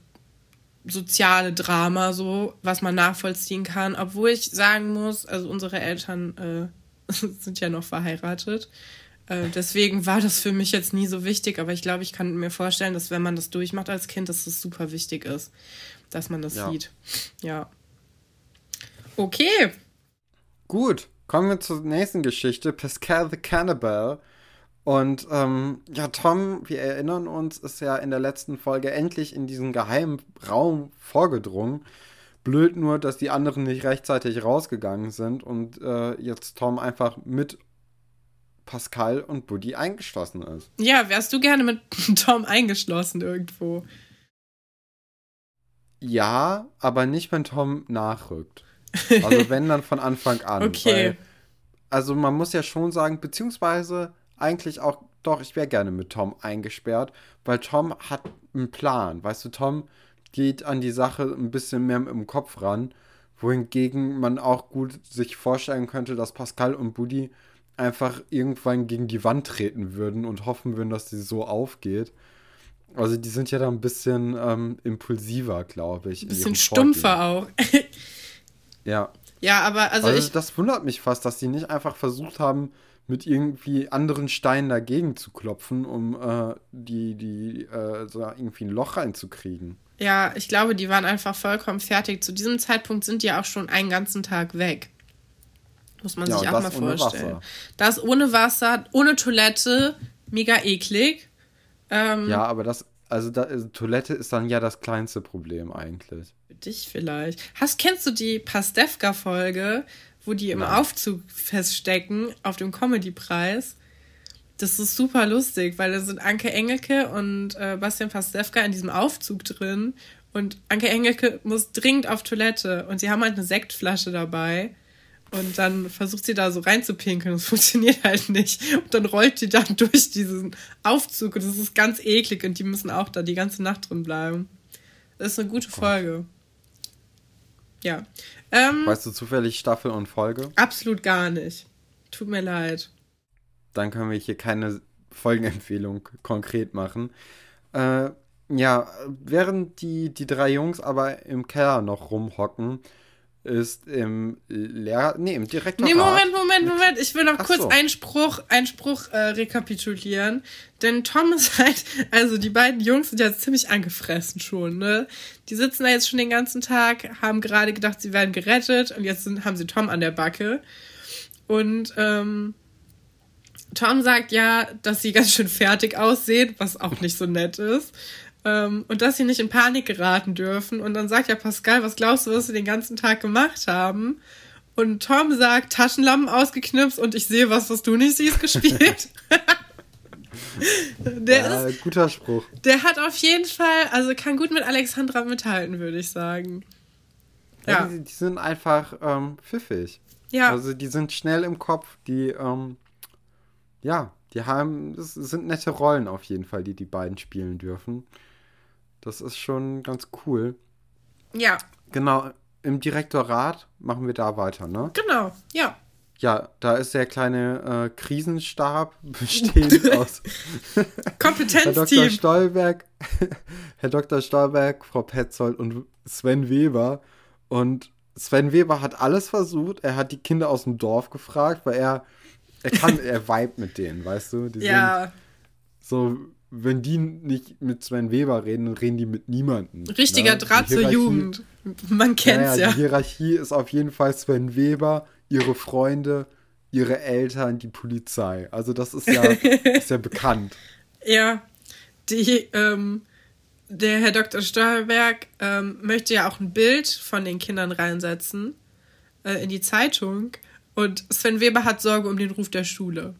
soziale Drama, so, was man nachvollziehen kann. Obwohl ich sagen muss, also unsere Eltern äh, sind ja noch verheiratet. Äh, deswegen war das für mich jetzt nie so wichtig, aber ich glaube, ich kann mir vorstellen, dass wenn man das durchmacht als Kind, dass es super wichtig ist, dass man das Ja. sieht. Ja. Okay. Gut, kommen wir zur nächsten Geschichte. Pascal the Cannibal. Und ähm, ja, Tom, wir erinnern uns, ist ja in der letzten Folge endlich in diesen geheimen Raum vorgedrungen. Blöd nur, dass die anderen nicht rechtzeitig rausgegangen sind und äh, jetzt Tom einfach mit Pascal und Buddy eingeschlossen ist. Ja, wärst du gerne mit Tom eingeschlossen irgendwo? Ja, aber nicht, wenn Tom nachrückt. Also wenn dann von Anfang an. Okay. Weil, also man muss ja schon sagen, beziehungsweise eigentlich auch, doch, ich wäre gerne mit Tom eingesperrt, weil Tom hat einen Plan. Weißt du, Tom geht an die Sache ein bisschen mehr im Kopf ran, wohingegen man auch gut sich vorstellen könnte, dass Pascal und Buddy einfach irgendwann gegen die Wand treten würden und hoffen würden, dass sie so aufgeht. Also die sind ja da ein bisschen ähm, impulsiver, glaube ich. Ein bisschen stumpfer auch. ja. Ja, aber also, also ich. Das wundert mich fast, dass sie nicht einfach versucht haben, mit irgendwie anderen Steinen dagegen zu klopfen, um äh, die, die, äh, so irgendwie ein Loch reinzukriegen. Ja, ich glaube, die waren einfach vollkommen fertig. Zu diesem Zeitpunkt sind die auch schon einen ganzen Tag weg. Muss man ja, sich auch mal vorstellen. Das ohne Wasser, ohne Toilette, mega eklig. Ähm, ja, aber das, also, da, also Toilette ist dann ja das kleinste Problem eigentlich. Für dich vielleicht. Hast, kennst du die Pastewka-Folge, wo die im Nein. Aufzug feststecken auf dem Comedy-Preis? Das ist super lustig, weil da sind Anke Engelke und äh, Bastian Pastewka in diesem Aufzug drin und Anke Engelke muss dringend auf Toilette und sie haben halt eine Sektflasche dabei und dann versucht sie da so reinzupinkeln. Das funktioniert halt nicht. Und dann rollt die dann durch diesen Aufzug und das ist ganz eklig und die müssen auch da die ganze Nacht drin bleiben. Das ist eine gute Folge. Ja. Ähm, weißt du zufällig Staffel und Folge? Absolut gar nicht. Tut mir leid. Dann können wir hier keine Folgenempfehlung konkret machen. Äh, ja, während die, die drei Jungs aber im Keller noch rumhocken, ist im Lehrer, nee, im Direktorat. Nee, Moment, Moment, Moment. Ich will noch Ach kurz so. einen Spruch, einen Spruch äh, rekapitulieren. Denn Tom ist halt, also die beiden Jungs sind ja ziemlich angefressen schon, ne? Die sitzen da jetzt schon den ganzen Tag, haben gerade gedacht, sie werden gerettet und jetzt sind, haben sie Tom an der Backe. Und ähm, Tom sagt ja, dass sie ganz schön fertig aussehen, was auch nicht so nett ist. Ähm, und dass sie nicht in Panik geraten dürfen. Und dann sagt ja Pascal, was glaubst du, was sie den ganzen Tag gemacht haben? Und Tom sagt, Taschenlampen ausgeknipst und ich sehe was, was du nicht siehst, gespielt. der ja, ist, guter Spruch. Der hat auf jeden Fall, also kann gut mit Alexandra mithalten, würde ich sagen. Ja, ja. Die, die, sind einfach ähm, pfiffig. Ja. Also die sind schnell im Kopf, die, ähm, ja, die haben, es sind nette Rollen auf jeden Fall, die die beiden spielen dürfen. Das ist schon ganz cool. Ja. Genau, im Direktorat machen wir da weiter, ne? Genau, ja. Ja, da ist der kleine äh, Krisenstab bestehend aus Kompetenzteam. Herr Dr. Stolberg, Herr Dr. Stolberg, Frau Petzold und Sven Weber. Und Sven Weber hat alles versucht. Er hat die Kinder aus dem Dorf gefragt, weil er er kann, er vibe mit denen, weißt du? Die ja. Sind so wenn die nicht mit Sven Weber reden, dann reden die mit niemandem. Richtiger ne? Draht zur Jugend. Man kennt's ja, ja. Die Hierarchie ist auf jeden Fall Sven Weber, ihre Freunde, ihre Eltern, die Polizei. Also das ist ja, ist ja bekannt. Ja, die, ähm, der Herr Dr. Steuerberg ähm, möchte ja auch ein Bild von den Kindern reinsetzen äh, in die Zeitung. Und Sven Weber hat Sorge um den Ruf der Schule.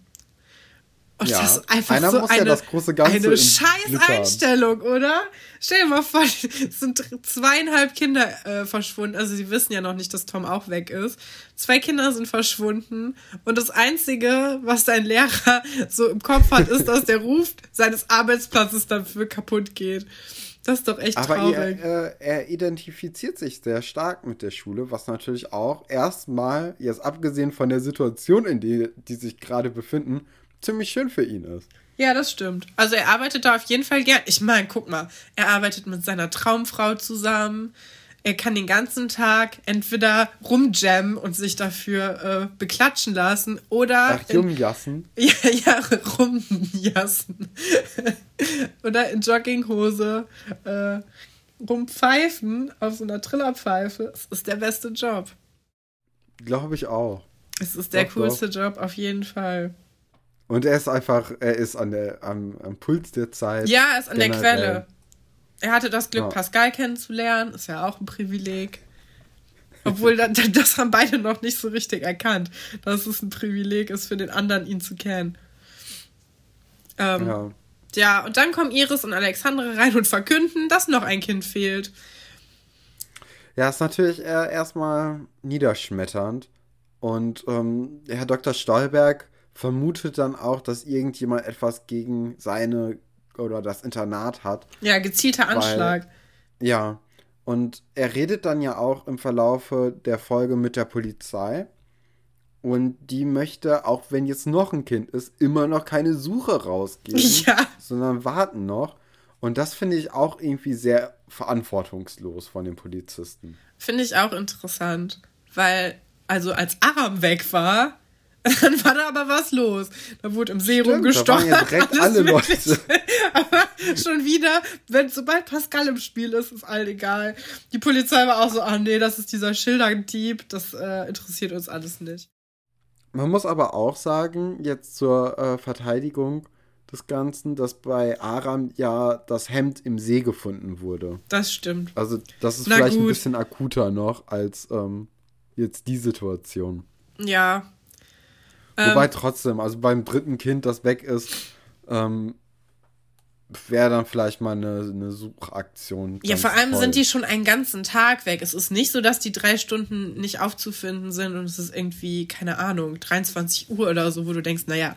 Und ja. das ist einfach Einer so muss eine, ja das große Ganze eine scheiß Einstellung, oder? Stell dir mal vor, es sind zweieinhalb Kinder äh, verschwunden. Also sie wissen ja noch nicht, dass Tom auch weg ist. Zwei Kinder sind verschwunden und das Einzige, was dein Lehrer so im Kopf hat, ist, dass der Ruf seines Arbeitsplatzes dafür kaputt geht. Das ist doch echt Aber traurig. Er, äh, er identifiziert sich sehr stark mit der Schule, was natürlich auch erstmal, jetzt abgesehen von der Situation, in der die sich gerade befinden, ziemlich schön für ihn ist. Ja, das stimmt. Also er arbeitet da auf jeden Fall gern. Ich meine, guck mal, er arbeitet mit seiner Traumfrau zusammen. Er kann den ganzen Tag entweder rumjammen und sich dafür äh, beklatschen lassen oder. Ach, Jungjassen? Ja, ja, rumjassen. oder in Jogginghose äh, rumpfeifen auf so einer Trillerpfeife. Das ist der beste Job. Glaube ich auch. Es ist der doch, coolste doch. Job auf jeden Fall. Und er ist einfach, er ist an der, am, am Puls der Zeit. Ja, er ist an der Quelle. Er hatte das Glück, ja. Pascal kennenzulernen, ist ja auch ein Privileg. Obwohl, das, haben beide noch nicht so richtig erkannt, dass es ein Privileg ist für den anderen, ihn zu kennen. Ähm, ja. ja, und dann kommen Iris und Alexandre rein und verkünden, dass noch ein Kind fehlt. Ja, ist natürlich erstmal niederschmetternd. Und ähm, Herr Dr. Stolberg vermutet dann auch, dass irgendjemand etwas gegen seine oder das Internat hat. Ja, gezielter Anschlag. Weil, ja. Und er redet dann ja auch im Verlaufe der Folge mit der Polizei. Und die möchte, auch wenn jetzt noch ein Kind ist, immer noch keine Suche rausgeben, ja. sondern warten noch. Und das finde ich auch irgendwie sehr verantwortungslos von den Polizisten. Finde ich auch interessant, weil, also als Aram weg war, dann war da aber was los. Da wurde im Serum Stimmt, gestochen. Da waren ja direkt alle Leute. aber schon wieder, wenn sobald Pascal im Spiel ist, ist allen egal. Die Polizei war auch so, ah nee, das ist dieser Schilderdieb, das äh, interessiert uns alles nicht. Man muss aber auch sagen, jetzt zur äh, Verteidigung, des Ganzen, dass bei Aram ja das Hemd im See gefunden wurde. Das stimmt. Also das ist Na vielleicht gut. ein bisschen akuter noch als ähm, jetzt die Situation. Ja. Wobei ähm, trotzdem, also beim dritten Kind, das weg ist, ähm, wäre dann vielleicht mal eine, eine Suchaktion. Ja, vor allem toll. sind die schon einen ganzen Tag weg. Es ist nicht so, dass die drei Stunden nicht aufzufinden sind und es ist irgendwie, keine Ahnung, 23 Uhr oder so, wo du denkst, naja,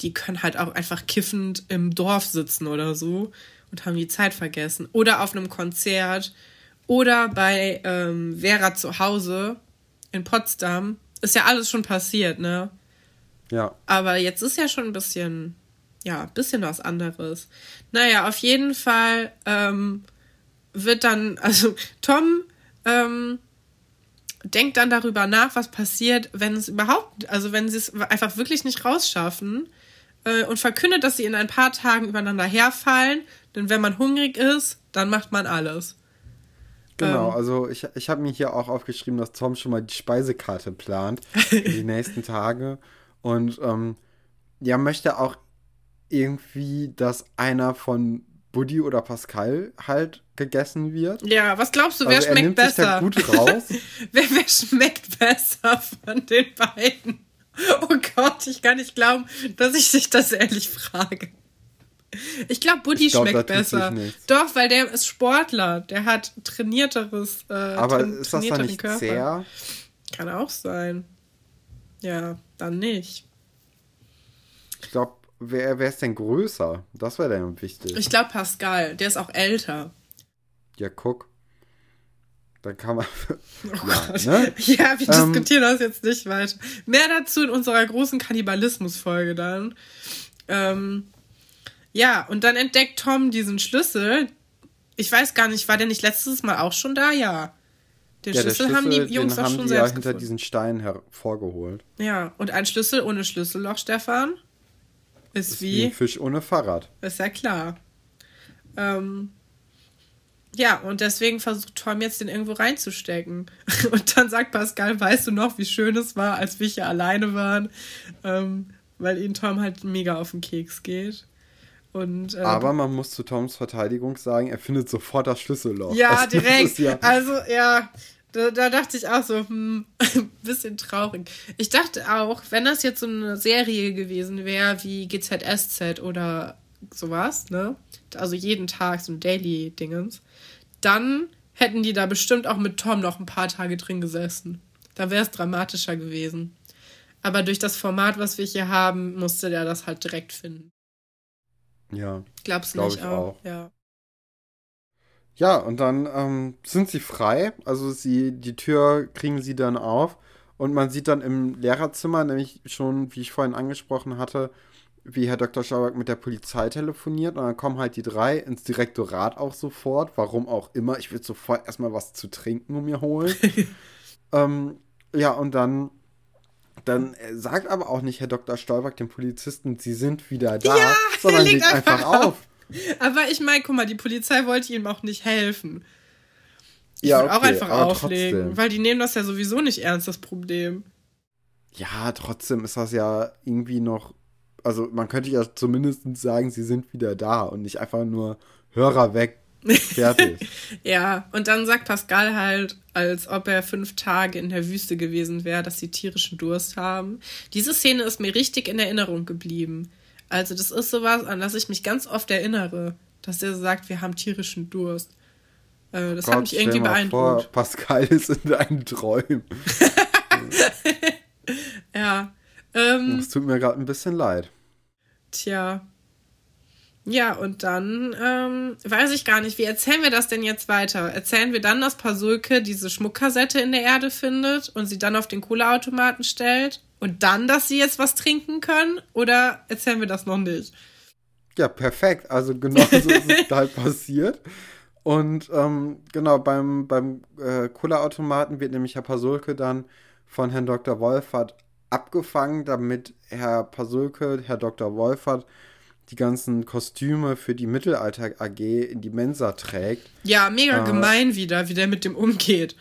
die können halt auch einfach kiffend im Dorf sitzen oder so und haben die Zeit vergessen. Oder auf einem Konzert oder bei ähm, Vera zu Hause in Potsdam. Ist ja alles schon passiert, ne? Ja. Aber jetzt ist ja schon ein bisschen, ja, ein bisschen was anderes. Naja, auf jeden Fall ähm, wird dann, also Tom ähm, denkt dann darüber nach, was passiert, wenn es überhaupt, also wenn sie es einfach wirklich nicht rausschaffen äh, und verkündet, dass sie in ein paar Tagen übereinander herfallen. Denn wenn man hungrig ist, dann macht man alles. Genau, ähm, also ich, ich habe mir hier auch aufgeschrieben, dass Tom schon mal die Speisekarte plant für die nächsten Tage. Und ähm, ja, möchte auch irgendwie, dass einer von Buddy oder Pascal halt gegessen wird. Ja, was glaubst du, wer also schmeckt besser? gut raus. wer, wer schmeckt besser von den beiden? Oh Gott, ich kann nicht glauben, dass ich sich das ehrlich frage. Ich glaube, Buddy glaub, schmeckt besser. Doch, weil der ist Sportler. Der hat trainierteres. Äh, Aber tra ist das dann nicht Körper. sehr? Kann auch sein. Ja, dann nicht. Ich glaube, wer, wer ist denn größer? Das wäre dann wichtig. Ich glaube, Pascal. Der ist auch älter. Ja, guck. Dann kann man. Oh ja, ne? ja, wir ähm, diskutieren das jetzt nicht weiter. Mehr dazu in unserer großen Kannibalismus-Folge dann. Ähm, ja, und dann entdeckt Tom diesen Schlüssel. Ich weiß gar nicht, war der nicht letztes Mal auch schon da? Ja. Den ja, Schlüssel, Schlüssel, haben die Jungs doch schon die selbst ja hinter diesen Stein hervorgeholt. Ja, und ein Schlüssel ohne Schlüsselloch, Stefan, ist, ist wie, wie ein Fisch ohne Fahrrad. Ist ja klar. Ähm, ja, und deswegen versucht Tom jetzt den irgendwo reinzustecken. Und dann sagt Pascal, weißt du noch, wie schön es war, als wir hier alleine waren, ähm, weil ihn Tom halt mega auf den Keks geht. Und, äh, Aber man muss zu Toms Verteidigung sagen, er findet sofort das Schlüsselloch. Ja, also, direkt. Ja also, ja, da, da, dachte ich auch so, hm, bisschen traurig. Ich dachte auch, wenn das jetzt so eine Serie gewesen wäre wie GZSZ oder sowas, ne? Also jeden Tag so ein Daily-Dingens, dann hätten die da bestimmt auch mit Tom noch ein paar Tage drin gesessen. Da wäre es dramatischer gewesen. Aber durch das Format, was wir hier haben, musste der das halt direkt finden. Ja. Glaubst du glaub nicht auch? auch? Ja. Ja, und dann ähm, sind sie frei. Also sie, die Tür kriegen sie dann auf. Und man sieht dann im Lehrerzimmer, nämlich schon, wie ich vorhin angesprochen hatte, wie Herr Dr. Schauberg mit der Polizei telefoniert und dann kommen halt die drei ins Direktorat auch sofort, warum auch immer. Ich will sofort erstmal was zu trinken um mir holen. ähm, ja, und dann, dann sagt aber auch nicht Herr Dr. Stolberg den Polizisten, sie sind wieder da, ja, sondern legt einfach, einfach auf. auf. Aber ich meine, guck mal, die Polizei wollte ihm auch nicht helfen. Ich ja, okay, auch einfach auflegen, trotzdem. weil die nehmen das ja sowieso nicht ernst, das Problem. Ja, trotzdem ist das ja irgendwie noch also man könnte ja zumindest sagen, sie sind wieder da und nicht einfach nur Hörer weg, Fertig. ja, und dann sagt Pascal halt, als ob er fünf Tage in der Wüste gewesen wäre, dass sie tierischen Durst haben. Diese Szene ist mir richtig in Erinnerung geblieben. Also, das ist sowas, an das ich mich ganz oft erinnere, dass er sagt, wir haben tierischen Durst. Äh, das Gott, hat mich irgendwie beeindruckt. Vor, Pascal ist in deinen Träumen. ja. Ähm, das tut mir gerade ein bisschen leid. Tja, ja, und dann ähm, weiß ich gar nicht, wie erzählen wir das denn jetzt weiter? Erzählen wir dann, dass Pasulke diese Schmuckkassette in der Erde findet und sie dann auf den Cola-Automaten stellt und dann, dass sie jetzt was trinken können? Oder erzählen wir das noch nicht? Ja, perfekt. Also genau so ist es halt passiert. Und ähm, genau, beim, beim äh, Cola-Automaten wird nämlich Herr Pasulke dann von Herrn Dr. Wolfert abgefangen, damit Herr Pasulke, Herr Dr. Wolfert, die ganzen Kostüme für die Mittelalter AG in die Mensa trägt. Ja, mega äh, gemein wieder, wie der mit dem umgeht.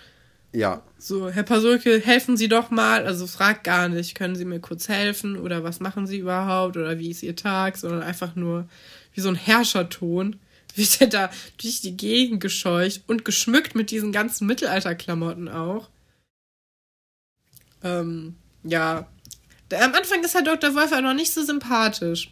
Ja. So, Herr Pasulke, helfen Sie doch mal. Also fragt gar nicht, können Sie mir kurz helfen oder was machen Sie überhaupt oder wie ist Ihr Tag, sondern einfach nur wie so ein Herrscherton wird er da durch die Gegend gescheucht und geschmückt mit diesen ganzen Mittelalterklamotten auch. Ähm, ja. Am Anfang ist Herr Dr. Wolf auch noch nicht so sympathisch.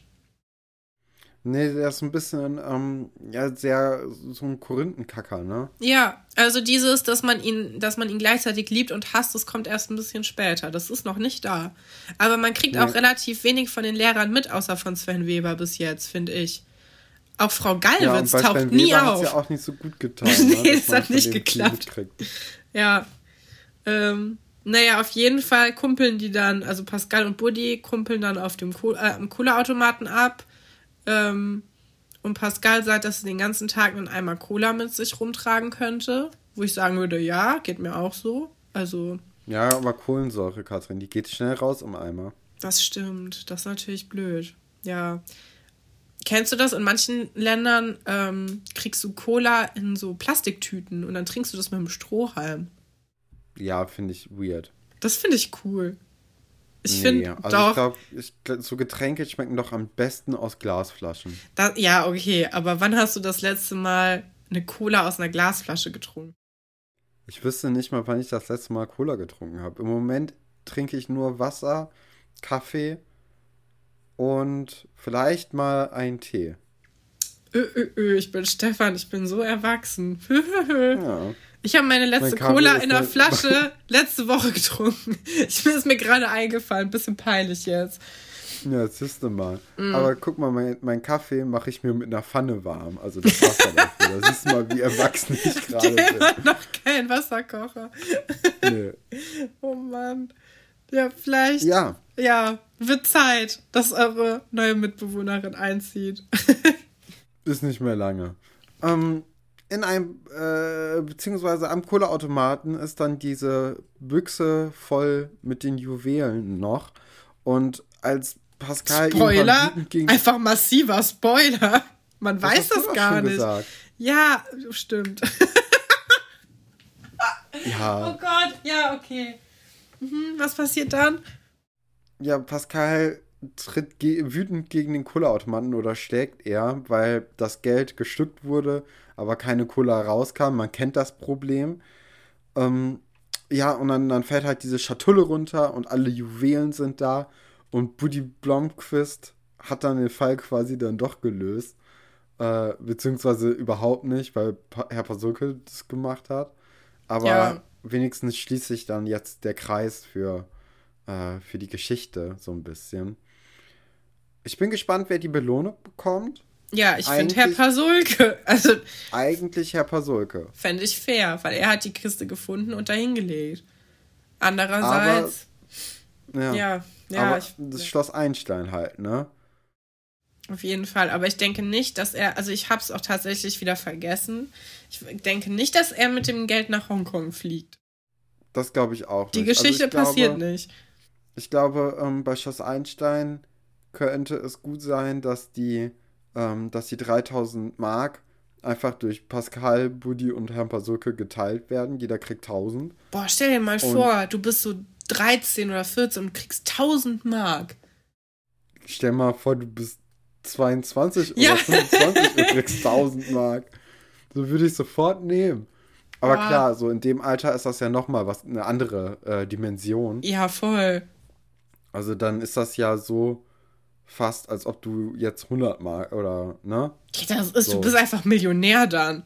Nee, der ist ein bisschen, ähm, ja, sehr so ein Korinthenkacker, ne? Ja, also dieses, dass man ihn, dass man ihn gleichzeitig liebt und hasst, das kommt erst ein bisschen später. Das ist noch nicht da. Aber man kriegt nee. auch relativ wenig von den Lehrern mit, außer von Sven Weber bis jetzt, finde ich. Auch Frau Gallwitz ja, taucht Sven nie Weber auf. Das ja auch nicht so gut getan. nee, ne, das hat nicht geklappt. Ja. Ähm, naja, auf jeden Fall kumpeln die dann, also Pascal und Buddy kumpeln dann auf dem äh, Cola-Automaten ab ähm, und Pascal sagt, dass sie den ganzen Tag einen Eimer Cola mit sich rumtragen könnte. Wo ich sagen würde, ja, geht mir auch so. Also. Ja, aber Kohlensäure, Katrin, die geht schnell raus im Eimer. Das stimmt. Das ist natürlich blöd. Ja. Kennst du das? In manchen Ländern ähm, kriegst du Cola in so Plastiktüten und dann trinkst du das mit einem Strohhalm. Ja, finde ich weird. Das finde ich cool. Ich nee, finde also doch. Ich glaube, so Getränke schmecken doch am besten aus Glasflaschen. Das, ja, okay, aber wann hast du das letzte Mal eine Cola aus einer Glasflasche getrunken? Ich wüsste nicht mal, wann ich das letzte Mal Cola getrunken habe. Im Moment trinke ich nur Wasser, Kaffee und vielleicht mal einen Tee. Ö, ö, ö, ich bin Stefan, ich bin so erwachsen. ja. Ich habe meine letzte mein Cola in der Flasche letzte Woche getrunken. Ich bin es mir gerade eingefallen, bisschen peinlich jetzt. Ja, siehst du mal. Mm. Aber guck mal, mein, mein Kaffee mache ich mir mit einer Pfanne warm. Also das Wasser dafür. Da siehst du mal, wie erwachsen ich gerade bin. Hat noch kein Wasserkocher. Nee. Oh Mann. Ja, vielleicht. Ja. Ja, wird Zeit, dass eure neue Mitbewohnerin einzieht. Ist nicht mehr lange. Ähm, in einem, äh, beziehungsweise am Kohleautomaten ist dann diese Büchse voll mit den Juwelen noch. Und als Pascal Spoiler? Einfach massiver Spoiler. Man das weiß das gar nicht. Gesagt. Ja, stimmt. ja. Oh Gott, ja, okay. Mhm, was passiert dann? Ja, Pascal tritt ge wütend gegen den Kohleautomaten oder schlägt er, weil das Geld gestückt wurde aber keine Cola rauskam. Man kennt das Problem. Ähm, ja, und dann, dann fällt halt diese Schatulle runter und alle Juwelen sind da. Und Buddy Blomqvist hat dann den Fall quasi dann doch gelöst. Äh, beziehungsweise überhaupt nicht, weil pa Herr Pasulke das gemacht hat. Aber ja. wenigstens schließt sich dann jetzt der Kreis für, äh, für die Geschichte so ein bisschen. Ich bin gespannt, wer die Belohnung bekommt. Ja, ich finde Herr Pasulke. Also, eigentlich Herr Pasulke. Fände ich fair, weil er hat die Kiste gefunden und dahingelegt. Andererseits. Aber, ja, ja, ja aber ich, das Schloss Einstein halt, ne? Auf jeden Fall. Aber ich denke nicht, dass er. Also, ich habe es auch tatsächlich wieder vergessen. Ich denke nicht, dass er mit dem Geld nach Hongkong fliegt. Das glaube ich auch. Nicht. Die also Geschichte also passiert glaube, nicht. Ich glaube, ähm, bei Schloss Einstein könnte es gut sein, dass die ähm, dass die 3000 Mark einfach durch Pascal, Buddy und Herrn Pasulke geteilt werden. Jeder kriegt 1000. Boah, stell dir mal und vor, du bist so 13 oder 14 und kriegst 1000 Mark. Stell mal vor, du bist 22 ja. oder 25 und kriegst 1000 Mark. So würde ich sofort nehmen. Aber ah. klar, so in dem Alter ist das ja nochmal was, eine andere äh, Dimension. Ja, voll. Also dann ist das ja so fast, als ob du jetzt 100 Mal oder, ne? Das ist, so. du bist einfach Millionär dann.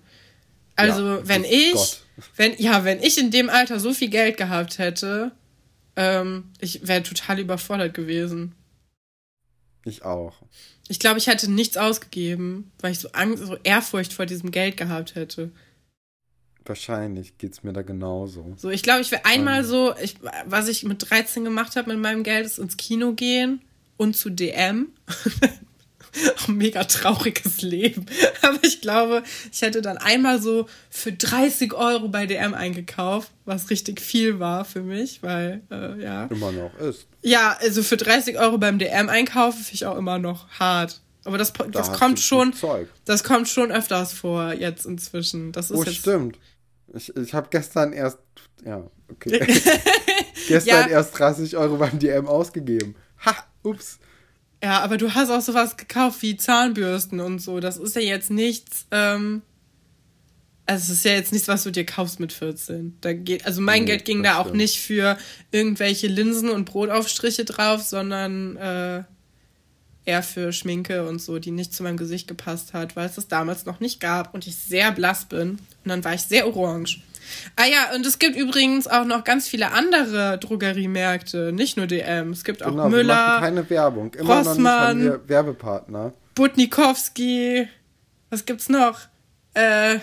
Also, ja, wenn ich, Gott. wenn, ja, wenn ich in dem Alter so viel Geld gehabt hätte, ähm, ich wäre total überfordert gewesen. Ich auch. Ich glaube, ich hätte nichts ausgegeben, weil ich so Angst, so Ehrfurcht vor diesem Geld gehabt hätte. Wahrscheinlich geht es mir da genauso. So, ich glaube, ich wäre einmal so, ich, was ich mit 13 gemacht habe mit meinem Geld, ist ins Kino gehen und zu DM. mega trauriges Leben. Aber ich glaube, ich hätte dann einmal so für 30 Euro bei DM eingekauft, was richtig viel war für mich, weil, äh, ja. Immer noch ist. Ja, also für 30 Euro beim DM einkaufen finde ich auch immer noch hart. Aber das, da das kommt schon, das kommt schon öfters vor jetzt inzwischen. Das ist oh, jetzt stimmt. Ich, ich habe gestern erst, ja, okay. gestern ja. erst 30 Euro beim DM ausgegeben. Ha, ups. Ja, aber du hast auch sowas gekauft wie Zahnbürsten und so. Das ist ja jetzt nichts, ähm, also es ist ja jetzt nichts, was du dir kaufst mit 14. Da geht, also mein nee, Geld ging da auch stimmt. nicht für irgendwelche Linsen und Brotaufstriche drauf, sondern äh, eher für Schminke und so, die nicht zu meinem Gesicht gepasst hat, weil es das damals noch nicht gab und ich sehr blass bin. Und dann war ich sehr orange. Ah ja, und es gibt übrigens auch noch ganz viele andere Drogeriemärkte, nicht nur DM. Es gibt auch genau, Müller. Wir machen keine Werbung. Immer Rossmann, noch nicht Werbepartner. Butnikowski. Was gibt's noch? Äh,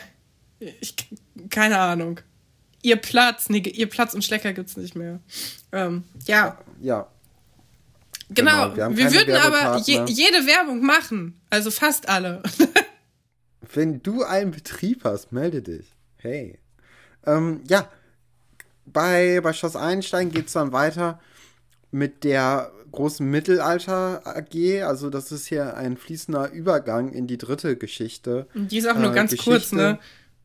ich, keine Ahnung. Ihr Platz, nee, ihr Platz und Schlecker gibt's nicht mehr. Ähm, ja. Ja. Genau, genau. wir, wir würden aber je, jede Werbung machen. Also fast alle. Wenn du einen Betrieb hast, melde dich. Hey. Ähm, ja, bei, bei Schloss Einstein geht es dann weiter mit der großen Mittelalter AG. Also, das ist hier ein fließender Übergang in die dritte Geschichte. Die ist auch nur äh, ganz Geschichte, kurz, ne?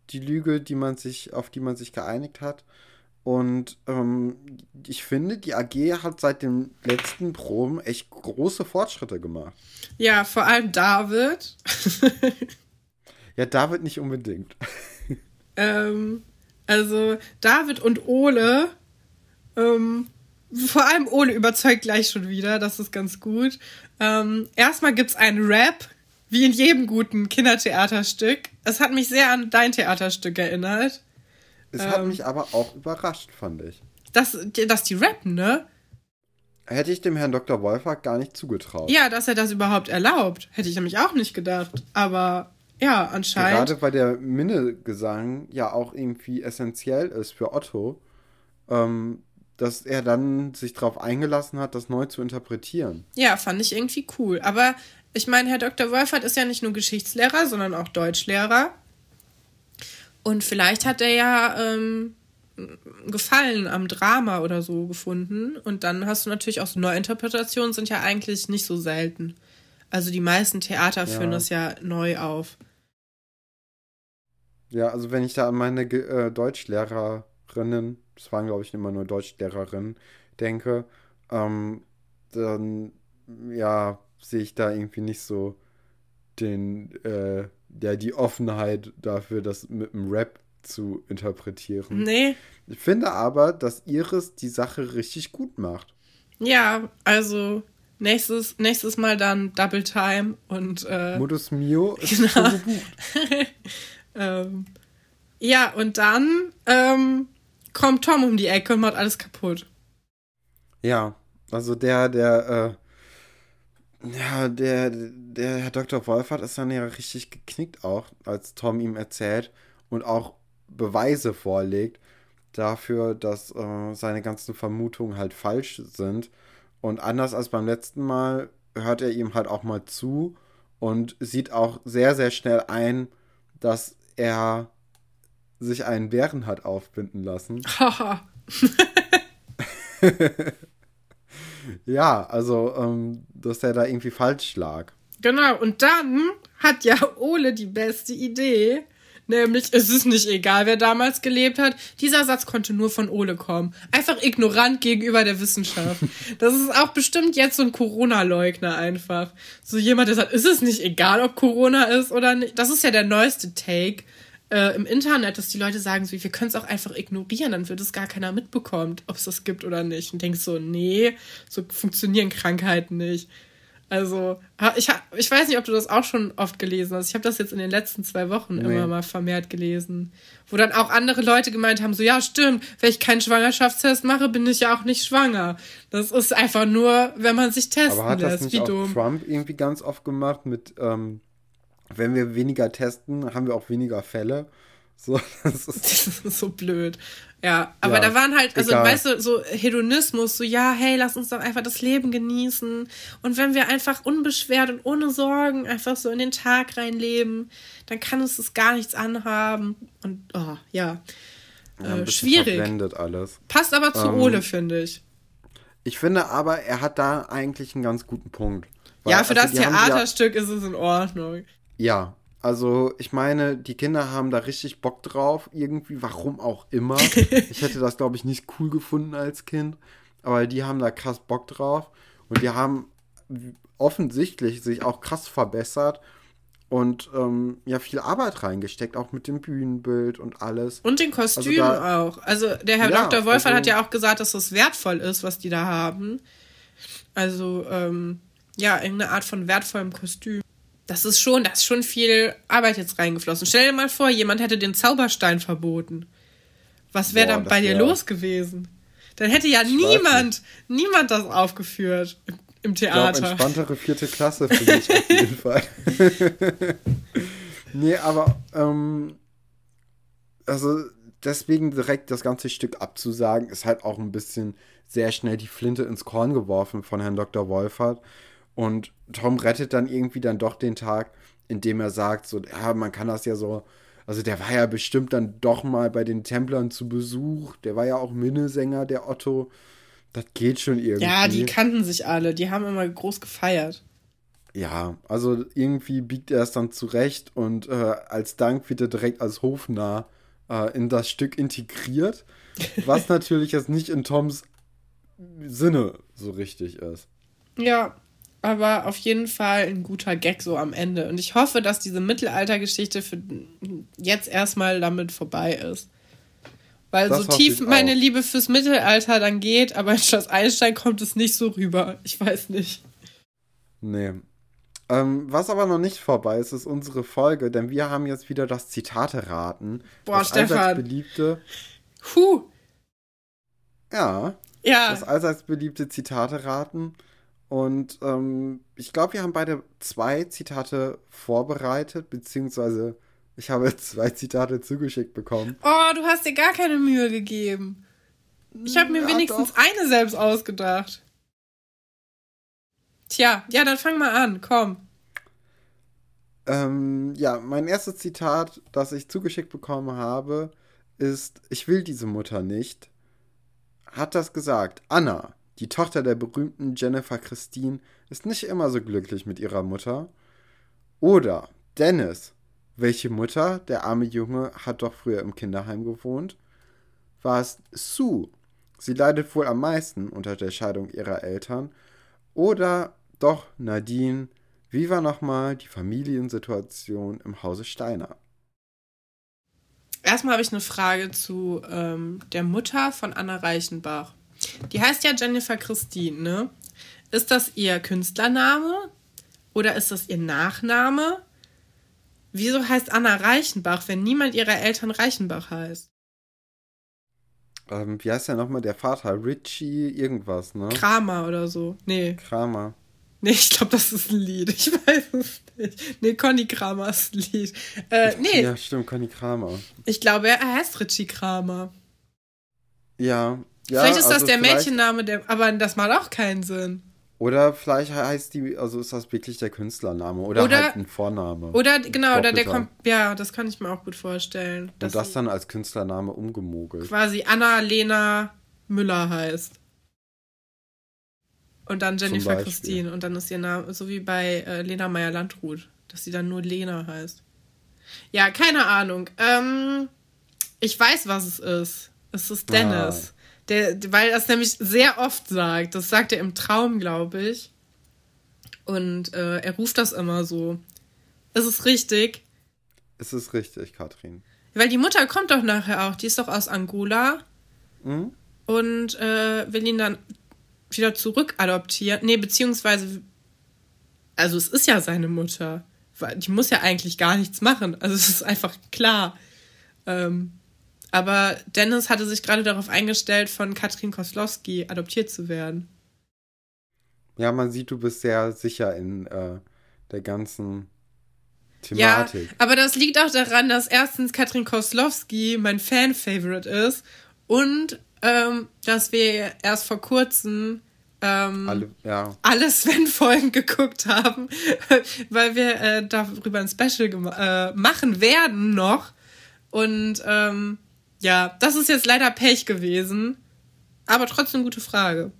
Die Lüge, die man sich, auf die man sich geeinigt hat. Und ähm, ich finde, die AG hat seit den letzten Proben echt große Fortschritte gemacht. Ja, vor allem David. ja, David nicht unbedingt. ähm, also David und Ole, ähm, vor allem Ole überzeugt gleich schon wieder, das ist ganz gut. Ähm, erstmal gibt's einen Rap, wie in jedem guten Kindertheaterstück. Es hat mich sehr an dein Theaterstück erinnert. Es ähm, hat mich aber auch überrascht, fand ich. Dass, dass die rappen, ne? Hätte ich dem Herrn Dr. Wolfert gar nicht zugetraut. Ja, dass er das überhaupt erlaubt. Hätte ich nämlich auch nicht gedacht. Aber ja, anscheinend. Gerade weil der Minnegesang ja auch irgendwie essentiell ist für Otto, ähm, dass er dann sich darauf eingelassen hat, das neu zu interpretieren. Ja, fand ich irgendwie cool. Aber ich meine, Herr Dr. Wolfert ist ja nicht nur Geschichtslehrer, sondern auch Deutschlehrer. Und vielleicht hat er ja ähm, Gefallen am Drama oder so gefunden. Und dann hast du natürlich auch so Neuinterpretationen, sind ja eigentlich nicht so selten. Also die meisten Theater führen ja. das ja neu auf. Ja, also wenn ich da an meine äh, Deutschlehrerinnen, das waren glaube ich immer nur Deutschlehrerinnen, denke, ähm, dann ja, sehe ich da irgendwie nicht so den, äh, ja, die Offenheit dafür, das mit dem Rap zu interpretieren. Nee. Ich finde aber, dass Iris die Sache richtig gut macht. Ja, also nächstes, nächstes Mal dann Double Time und äh, Modus Mio ist genau. schon gebucht. Ähm, ja, und dann ähm, kommt Tom um die Ecke und macht alles kaputt. Ja, also der, der, äh, ja, der, der Herr Dr. Wolfert ist dann ja richtig geknickt auch, als Tom ihm erzählt und auch Beweise vorlegt dafür, dass äh, seine ganzen Vermutungen halt falsch sind. Und anders als beim letzten Mal hört er ihm halt auch mal zu und sieht auch sehr, sehr schnell ein, dass er sich einen Bären hat aufbinden lassen. ja, also, ähm, dass er da irgendwie falsch lag. Genau, und dann hat ja Ole die beste Idee. Nämlich, es ist nicht egal, wer damals gelebt hat. Dieser Satz konnte nur von Ole kommen. Einfach ignorant gegenüber der Wissenschaft. Das ist auch bestimmt jetzt so ein Corona-Leugner einfach. So jemand, der sagt, ist es nicht egal, ob Corona ist oder nicht. Das ist ja der neueste Take. äh, im Internet, dass die Leute sagen, so, wir können es auch einfach ignorieren, dann wird es gar keiner mitbekommt, ob es das gibt oder nicht. Und denkst so, nee, so funktionieren Krankheiten nicht. Also, ich, ich weiß nicht, ob du das auch schon oft gelesen hast. Ich habe das jetzt in den letzten zwei Wochen nee. immer mal vermehrt gelesen. Wo dann auch andere Leute gemeint haben: so, ja, stimmt, wenn ich keinen Schwangerschaftstest mache, bin ich ja auch nicht schwanger. Das ist einfach nur, wenn man sich testen Aber hat lässt. Das nicht Wie auch dumm. Trump irgendwie ganz oft gemacht mit, ähm, wenn wir weniger testen, haben wir auch weniger Fälle. So, das ist, das ist so blöd. Ja, aber ja, da waren halt, also egal. weißt du, so Hedonismus, so ja, hey, lass uns doch einfach das Leben genießen. Und wenn wir einfach unbeschwert und ohne Sorgen einfach so in den Tag reinleben, dann kann uns das gar nichts anhaben. Und oh, ja. ja äh, schwierig. Alles. Passt aber zu ähm, Ole, finde ich. Ich finde aber, er hat da eigentlich einen ganz guten Punkt. Weil, ja, für also das Theaterstück ja, ist es in Ordnung. Ja, also, ich meine, die Kinder haben da richtig Bock drauf, irgendwie, warum auch immer. ich hätte das, glaube ich, nicht cool gefunden als Kind, aber die haben da krass Bock drauf und die haben offensichtlich sich auch krass verbessert und ähm, ja, viel Arbeit reingesteckt, auch mit dem Bühnenbild und alles. Und den also Kostümen also da, auch. Also, der Herr ja, Dr. Wolfert also, hat ja auch gesagt, dass das wertvoll ist, was die da haben. Also, ähm, ja, irgendeine Art von wertvollem Kostüm das ist schon, da ist schon viel Arbeit jetzt reingeflossen. Stell dir mal vor, jemand hätte den Zauberstein verboten. Was wäre dann bei dir los gewesen? Dann hätte ja niemand, niemand das aufgeführt im, im Theater. Ich glaub, entspanntere vierte Klasse für mich auf jeden Fall. nee, aber ähm, also deswegen direkt das ganze Stück abzusagen, ist halt auch ein bisschen sehr schnell die Flinte ins Korn geworfen von Herrn Dr. Wolfert. Und Tom rettet dann irgendwie dann doch den Tag, indem er sagt, so, ja, man kann das ja so, also der war ja bestimmt dann doch mal bei den Templern zu Besuch, der war ja auch Minnesänger, der Otto. Das geht schon irgendwie. Ja, die kannten sich alle, die haben immer groß gefeiert. Ja, also irgendwie biegt er es dann zurecht und äh, als Dank wird er direkt als Hofnarr äh, in das Stück integriert, was natürlich jetzt nicht in Toms Sinne so richtig ist. Ja, aber auf jeden Fall ein guter Gag so am Ende. Und ich hoffe, dass diese Mittelaltergeschichte für jetzt erstmal damit vorbei ist. Weil das so tief meine Liebe fürs Mittelalter dann geht, aber in Schloss Einstein kommt es nicht so rüber. Ich weiß nicht. Nee. Ähm, was aber noch nicht vorbei ist, ist unsere Folge, denn wir haben jetzt wieder das Zitate raten. Boah, das Stefan. beliebte. Huh. Ja. Ja. Das allseits beliebte Zitate raten. Und ähm, ich glaube, wir haben beide zwei Zitate vorbereitet, beziehungsweise ich habe zwei Zitate zugeschickt bekommen. Oh, du hast dir gar keine Mühe gegeben. Ich habe mir ja, wenigstens doch. eine selbst ausgedacht. Tja, ja, dann fang mal an, komm. Ähm, ja, mein erstes Zitat, das ich zugeschickt bekommen habe, ist: Ich will diese Mutter nicht. Hat das gesagt Anna, die Tochter der berühmten Jennifer Christine ist nicht immer so glücklich mit ihrer Mutter. Oder Dennis, welche Mutter, der arme Junge, hat doch früher im Kinderheim gewohnt? War es Sue? Sie leidet wohl am meisten unter der Scheidung ihrer Eltern. Oder doch Nadine, wie war nochmal die Familiensituation im Hause Steiner? Erstmal habe ich eine Frage zu ähm, der Mutter von Anna Reichenbach. Die heißt ja Jennifer Christine, ne? Ist das ihr Künstlername oder ist das ihr Nachname? Wieso heißt Anna Reichenbach, wenn niemand ihrer Eltern Reichenbach heißt? Ähm, wie heißt der nochmal der Vater? Richie irgendwas, ne? Kramer oder so. Nee. Kramer. Nee, ich glaube, das ist ein Lied. Ich weiß es nicht. Nee, Conny Kramer ist ein Lied. Äh, nee. Ja, stimmt, Conny Kramer. Ich glaube, er heißt Richie Kramer. Ja, ja, vielleicht ist das also der Mädchenname, der, aber das macht auch keinen Sinn. Oder vielleicht heißt die, also ist das wirklich der Künstlername oder, oder halt ein Vorname. Oder genau, oder der kommt, ja, das kann ich mir auch gut vorstellen. Und das dann als Künstlername umgemogelt. Quasi Anna-Lena Müller heißt. Und dann Jennifer Christine. Und dann ist ihr Name, so wie bei äh, Lena Meyer-Landrut, dass sie dann nur Lena heißt. Ja, keine Ahnung. Ähm, ich weiß, was es ist. Es ist Dennis. Ah. Der, weil er es nämlich sehr oft sagt. Das sagt er im Traum, glaube ich. Und äh, er ruft das immer so. Ist es richtig? Ist es richtig, Katrin? Weil die Mutter kommt doch nachher auch, die ist doch aus Angola Mhm. und äh, will ihn dann wieder zurück adoptieren. Nee, beziehungsweise, also es ist ja seine Mutter. Weil Die muss ja eigentlich gar nichts machen. Also es ist einfach klar. Ähm, aber Dennis hatte sich gerade darauf eingestellt, von Katrin Koslowski adoptiert zu werden. Ja, man sieht, du bist sehr sicher in äh, der ganzen Ja, Thematik. aber das liegt auch daran, dass erstens Katrin Koslowski mein Fan-Favorite ist und ähm, dass wir erst vor kurzem ähm, Alle, ja. alle Sven-Folgen geguckt haben, weil wir äh, darüber ein Special äh, machen werden noch. Und ähm, ja, das ist jetzt leider Pech gewesen, aber trotzdem gute Frage.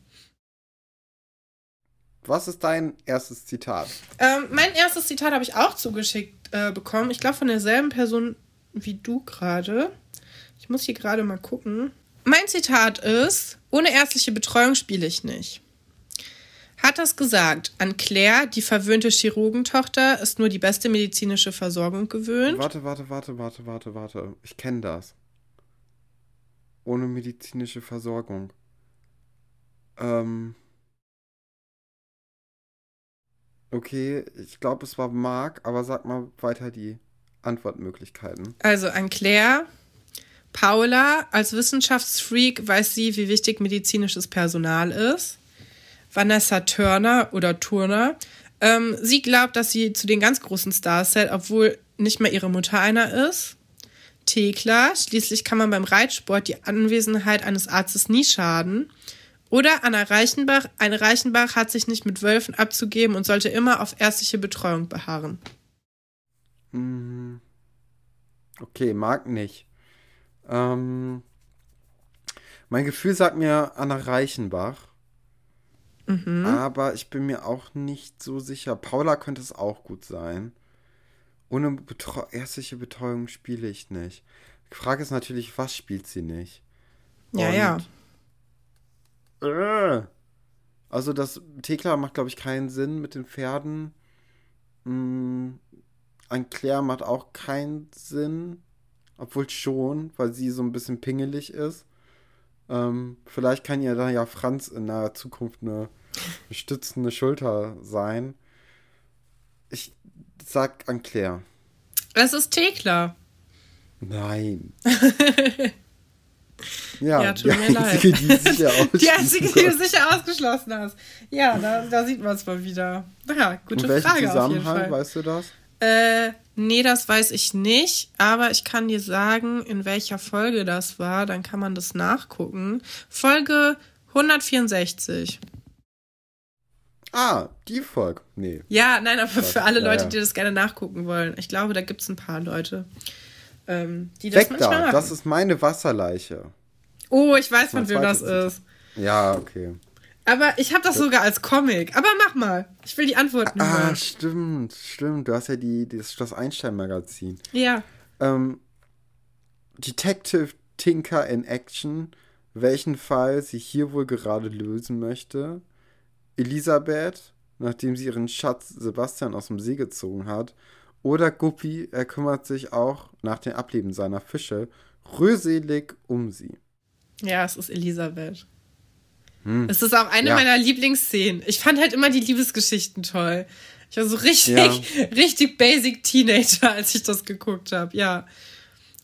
Was ist dein erstes Zitat? Ähm, mein erstes Zitat habe ich auch zugeschickt äh, bekommen. Ich glaube von derselben Person wie du gerade. Ich muss hier gerade mal gucken. Mein Zitat ist: Ohne ärztliche Betreuung spiele ich nicht. Hat das gesagt, an Claire, die verwöhnte Chirurgentochter, ist nur die beste medizinische Versorgung gewöhnt? Warte, warte, warte, warte, warte, warte. Ich kenne das. Ohne medizinische Versorgung. Ähm. Okay, ich glaube, es war Marc, aber sag mal weiter die Antwortmöglichkeiten. Also an Claire. Paula, als Wissenschaftsfreak weiß sie, wie wichtig medizinisches Personal ist. Vanessa Turner oder Turner. Ähm, sie glaubt, dass sie zu den ganz großen Stars zählt, obwohl nicht mal ihre Mutter einer ist. Thekla, schließlich kann man beim Reitsport die Anwesenheit eines Arztes nie schaden. Oder Anna Reichenbach, eine Reichenbach hat sich nicht mit Wölfen abzugeben und sollte immer auf ärztliche Betreuung beharren. Hm. Okay, Marc nicht. Ähm. Mein Gefühl sagt mir Anna Reichenbach. Mhm. Aber ich bin mir auch nicht so sicher. Paula könnte es auch gut sein. Ohne Betreu ärztliche Betreuung spiele ich nicht. Die Frage ist natürlich, was spielt sie nicht? Ja, Und- ja. Äh. Also das Thekla macht, glaube ich, keinen Sinn mit den Pferden. Mm, Ein Claire macht auch keinen Sinn. Obwohl schon, weil sie so ein bisschen pingelig ist. Ähm, vielleicht kann ihr da ja Franz in der Zukunft eine stützende Schulter sein. Ich sag an Claire. Es ist Thekla. Nein. ja, Ja, tut die mir leid. einzige, die sicher Die einzige, die du sicher ausgeschlossen hast. Ja, da, da sieht man es mal wieder. Naja, gute In welchem Frage auf jeden Zusammenhang, weißt du das? Äh, nee, das weiß ich nicht, aber ich kann dir sagen, in welcher Folge das war, dann kann man das nachgucken. Folge 164. Ah, die Folge. Nee. Ja, nein, aber für alle Ja, Leute, die das gerne nachgucken wollen. Ich glaube, da gibt es ein paar Leute, ähm, die das Weg manchmal da, machen. das ist meine Wasserleiche. oh, ich weiß, von wem das ist. Ja, okay. Aber ich habe das sogar als Comic. Aber mach mal. Ich will die Antworten Ah, hören. stimmt, stimmt. Du hast ja die, das Schloss Einstein-Magazin. Ja. Ähm, Detective Tinker in Action. Welchen Fall sie hier wohl gerade lösen möchte. Elisabeth, nachdem sie ihren Schatz Sebastian aus dem See gezogen hat. Oder Guppi, er kümmert sich auch nach dem Ableben seiner Fische rührselig um sie. Ja, es ist Elisabeth. Hm. Es ist auch eine Ja. meiner Lieblingsszenen. Ich fand halt immer die Liebesgeschichten toll. Ich war so richtig, Ja. richtig basic Teenager, als ich das geguckt habe. Ja.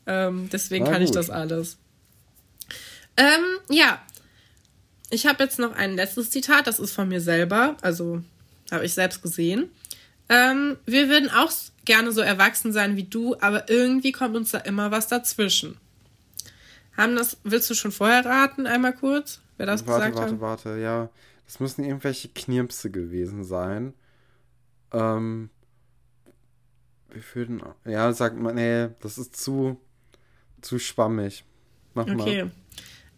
Ähm, deswegen Na kann ich gut. das alles. Ähm, ja. Ich habe jetzt noch ein letztes Zitat, das ist von mir selber. Also habe ich selbst gesehen. Ähm, wir würden auch gerne so erwachsen sein wie du, aber irgendwie kommt uns da immer was dazwischen. Haben das, willst du schon vorher raten, einmal kurz, wer das warte, gesagt warte, hat? warte, ja. Das müssen irgendwelche Knirpse gewesen sein. Ähm. Wir würden. Ja, sagt man, nee, das ist zu. zu schwammig. Mach mal. Okay.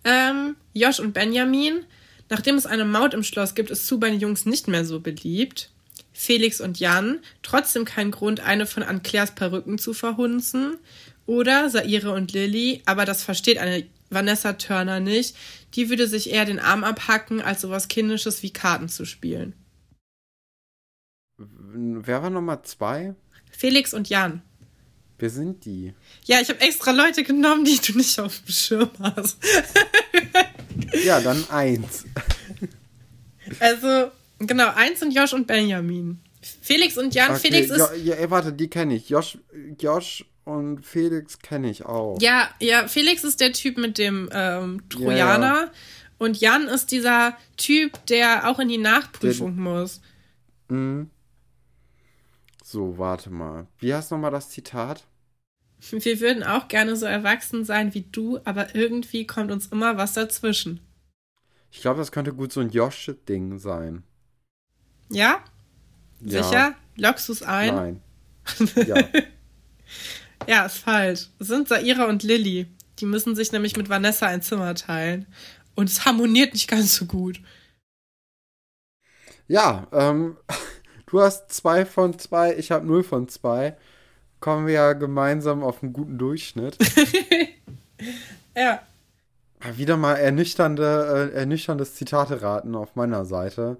Ähm, Josh und Benjamin. Nachdem es eine Maut im Schloss gibt, ist Sue bei den Jungs nicht mehr so beliebt. Felix und Jan. Trotzdem kein Grund, eine von Anclairs Perücken zu verhunzen. Oder Saire und Lilly. Aber das versteht eine Vanessa Turner nicht. Die würde sich eher den Arm abhacken, als sowas Kindisches wie Karten zu spielen. Wer war Nummer zwei? Felix und Jan. Wer sind die? Ja, ich habe extra Leute genommen, die du nicht auf dem Schirm hast. ja, dann eins. Also, genau, eins sind Josh und Benjamin. Felix und Jan. Okay, Felix ist. Ja, ja, warte, die kenne ich. Josh, Josh und Felix kenne ich auch. Ja, ja, Felix ist der Typ mit dem ähm, Trojaner. Ja, ja. Und Jan ist dieser Typ, der auch in die Nachprüfung den, muss. Mhm. So, warte mal. Wie heißt nochmal das Zitat? Wir würden auch gerne so erwachsen sein wie du, aber irgendwie kommt uns immer was dazwischen. Ich glaube, das könnte gut so ein Josh-Ding sein. Ja? ja? Sicher? Lockst du es ein? Nein. Ja. ja, ist falsch. Es sind Saira und Lilly. Die müssen sich nämlich mit Vanessa ein Zimmer teilen. Und es harmoniert nicht ganz so gut. Ja, ähm, du hast zwei von zwei, ich habe null von zwei. Kommen wir ja gemeinsam auf einen guten Durchschnitt. ja. Wieder mal ernüchternde, äh, ernüchterndes Zitate raten auf meiner Seite.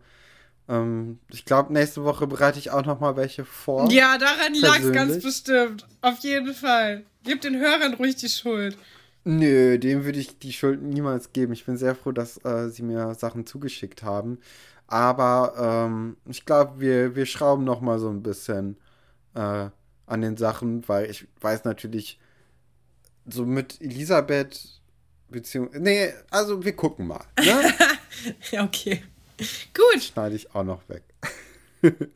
Ähm, ich glaube, nächste Woche bereite ich auch noch mal welche vor. Ja, daran lag es ganz bestimmt. Auf jeden Fall. Gib den Hörern ruhig die Schuld. Nö, dem würde ich die Schuld niemals geben. Ich bin sehr froh, dass äh, sie mir Sachen zugeschickt haben. Aber ähm, ich glaube, wir, wir schrauben noch mal so ein bisschen äh, an den Sachen, weil ich weiß natürlich, so mit Elisabeth, beziehungsweise, nee, also wir gucken mal. Ne? ja, okay. Gut. Schneide ich auch noch weg.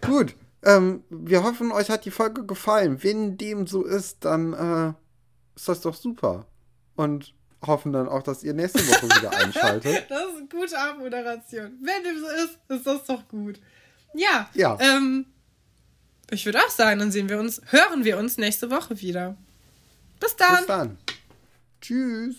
Gut. Ähm, wir hoffen, euch hat die Folge gefallen. Wenn dem so ist, dann äh, ist das doch super. Und hoffen dann auch, dass ihr nächste Woche wieder einschaltet. Das ist eine gute Abmoderation. Wenn dem so ist, ist das doch gut. Ja. Ja. Ähm, ich würde auch sagen, dann sehen wir uns, hören wir uns nächste Woche wieder. Bis dann. Bis dann. Tschüss.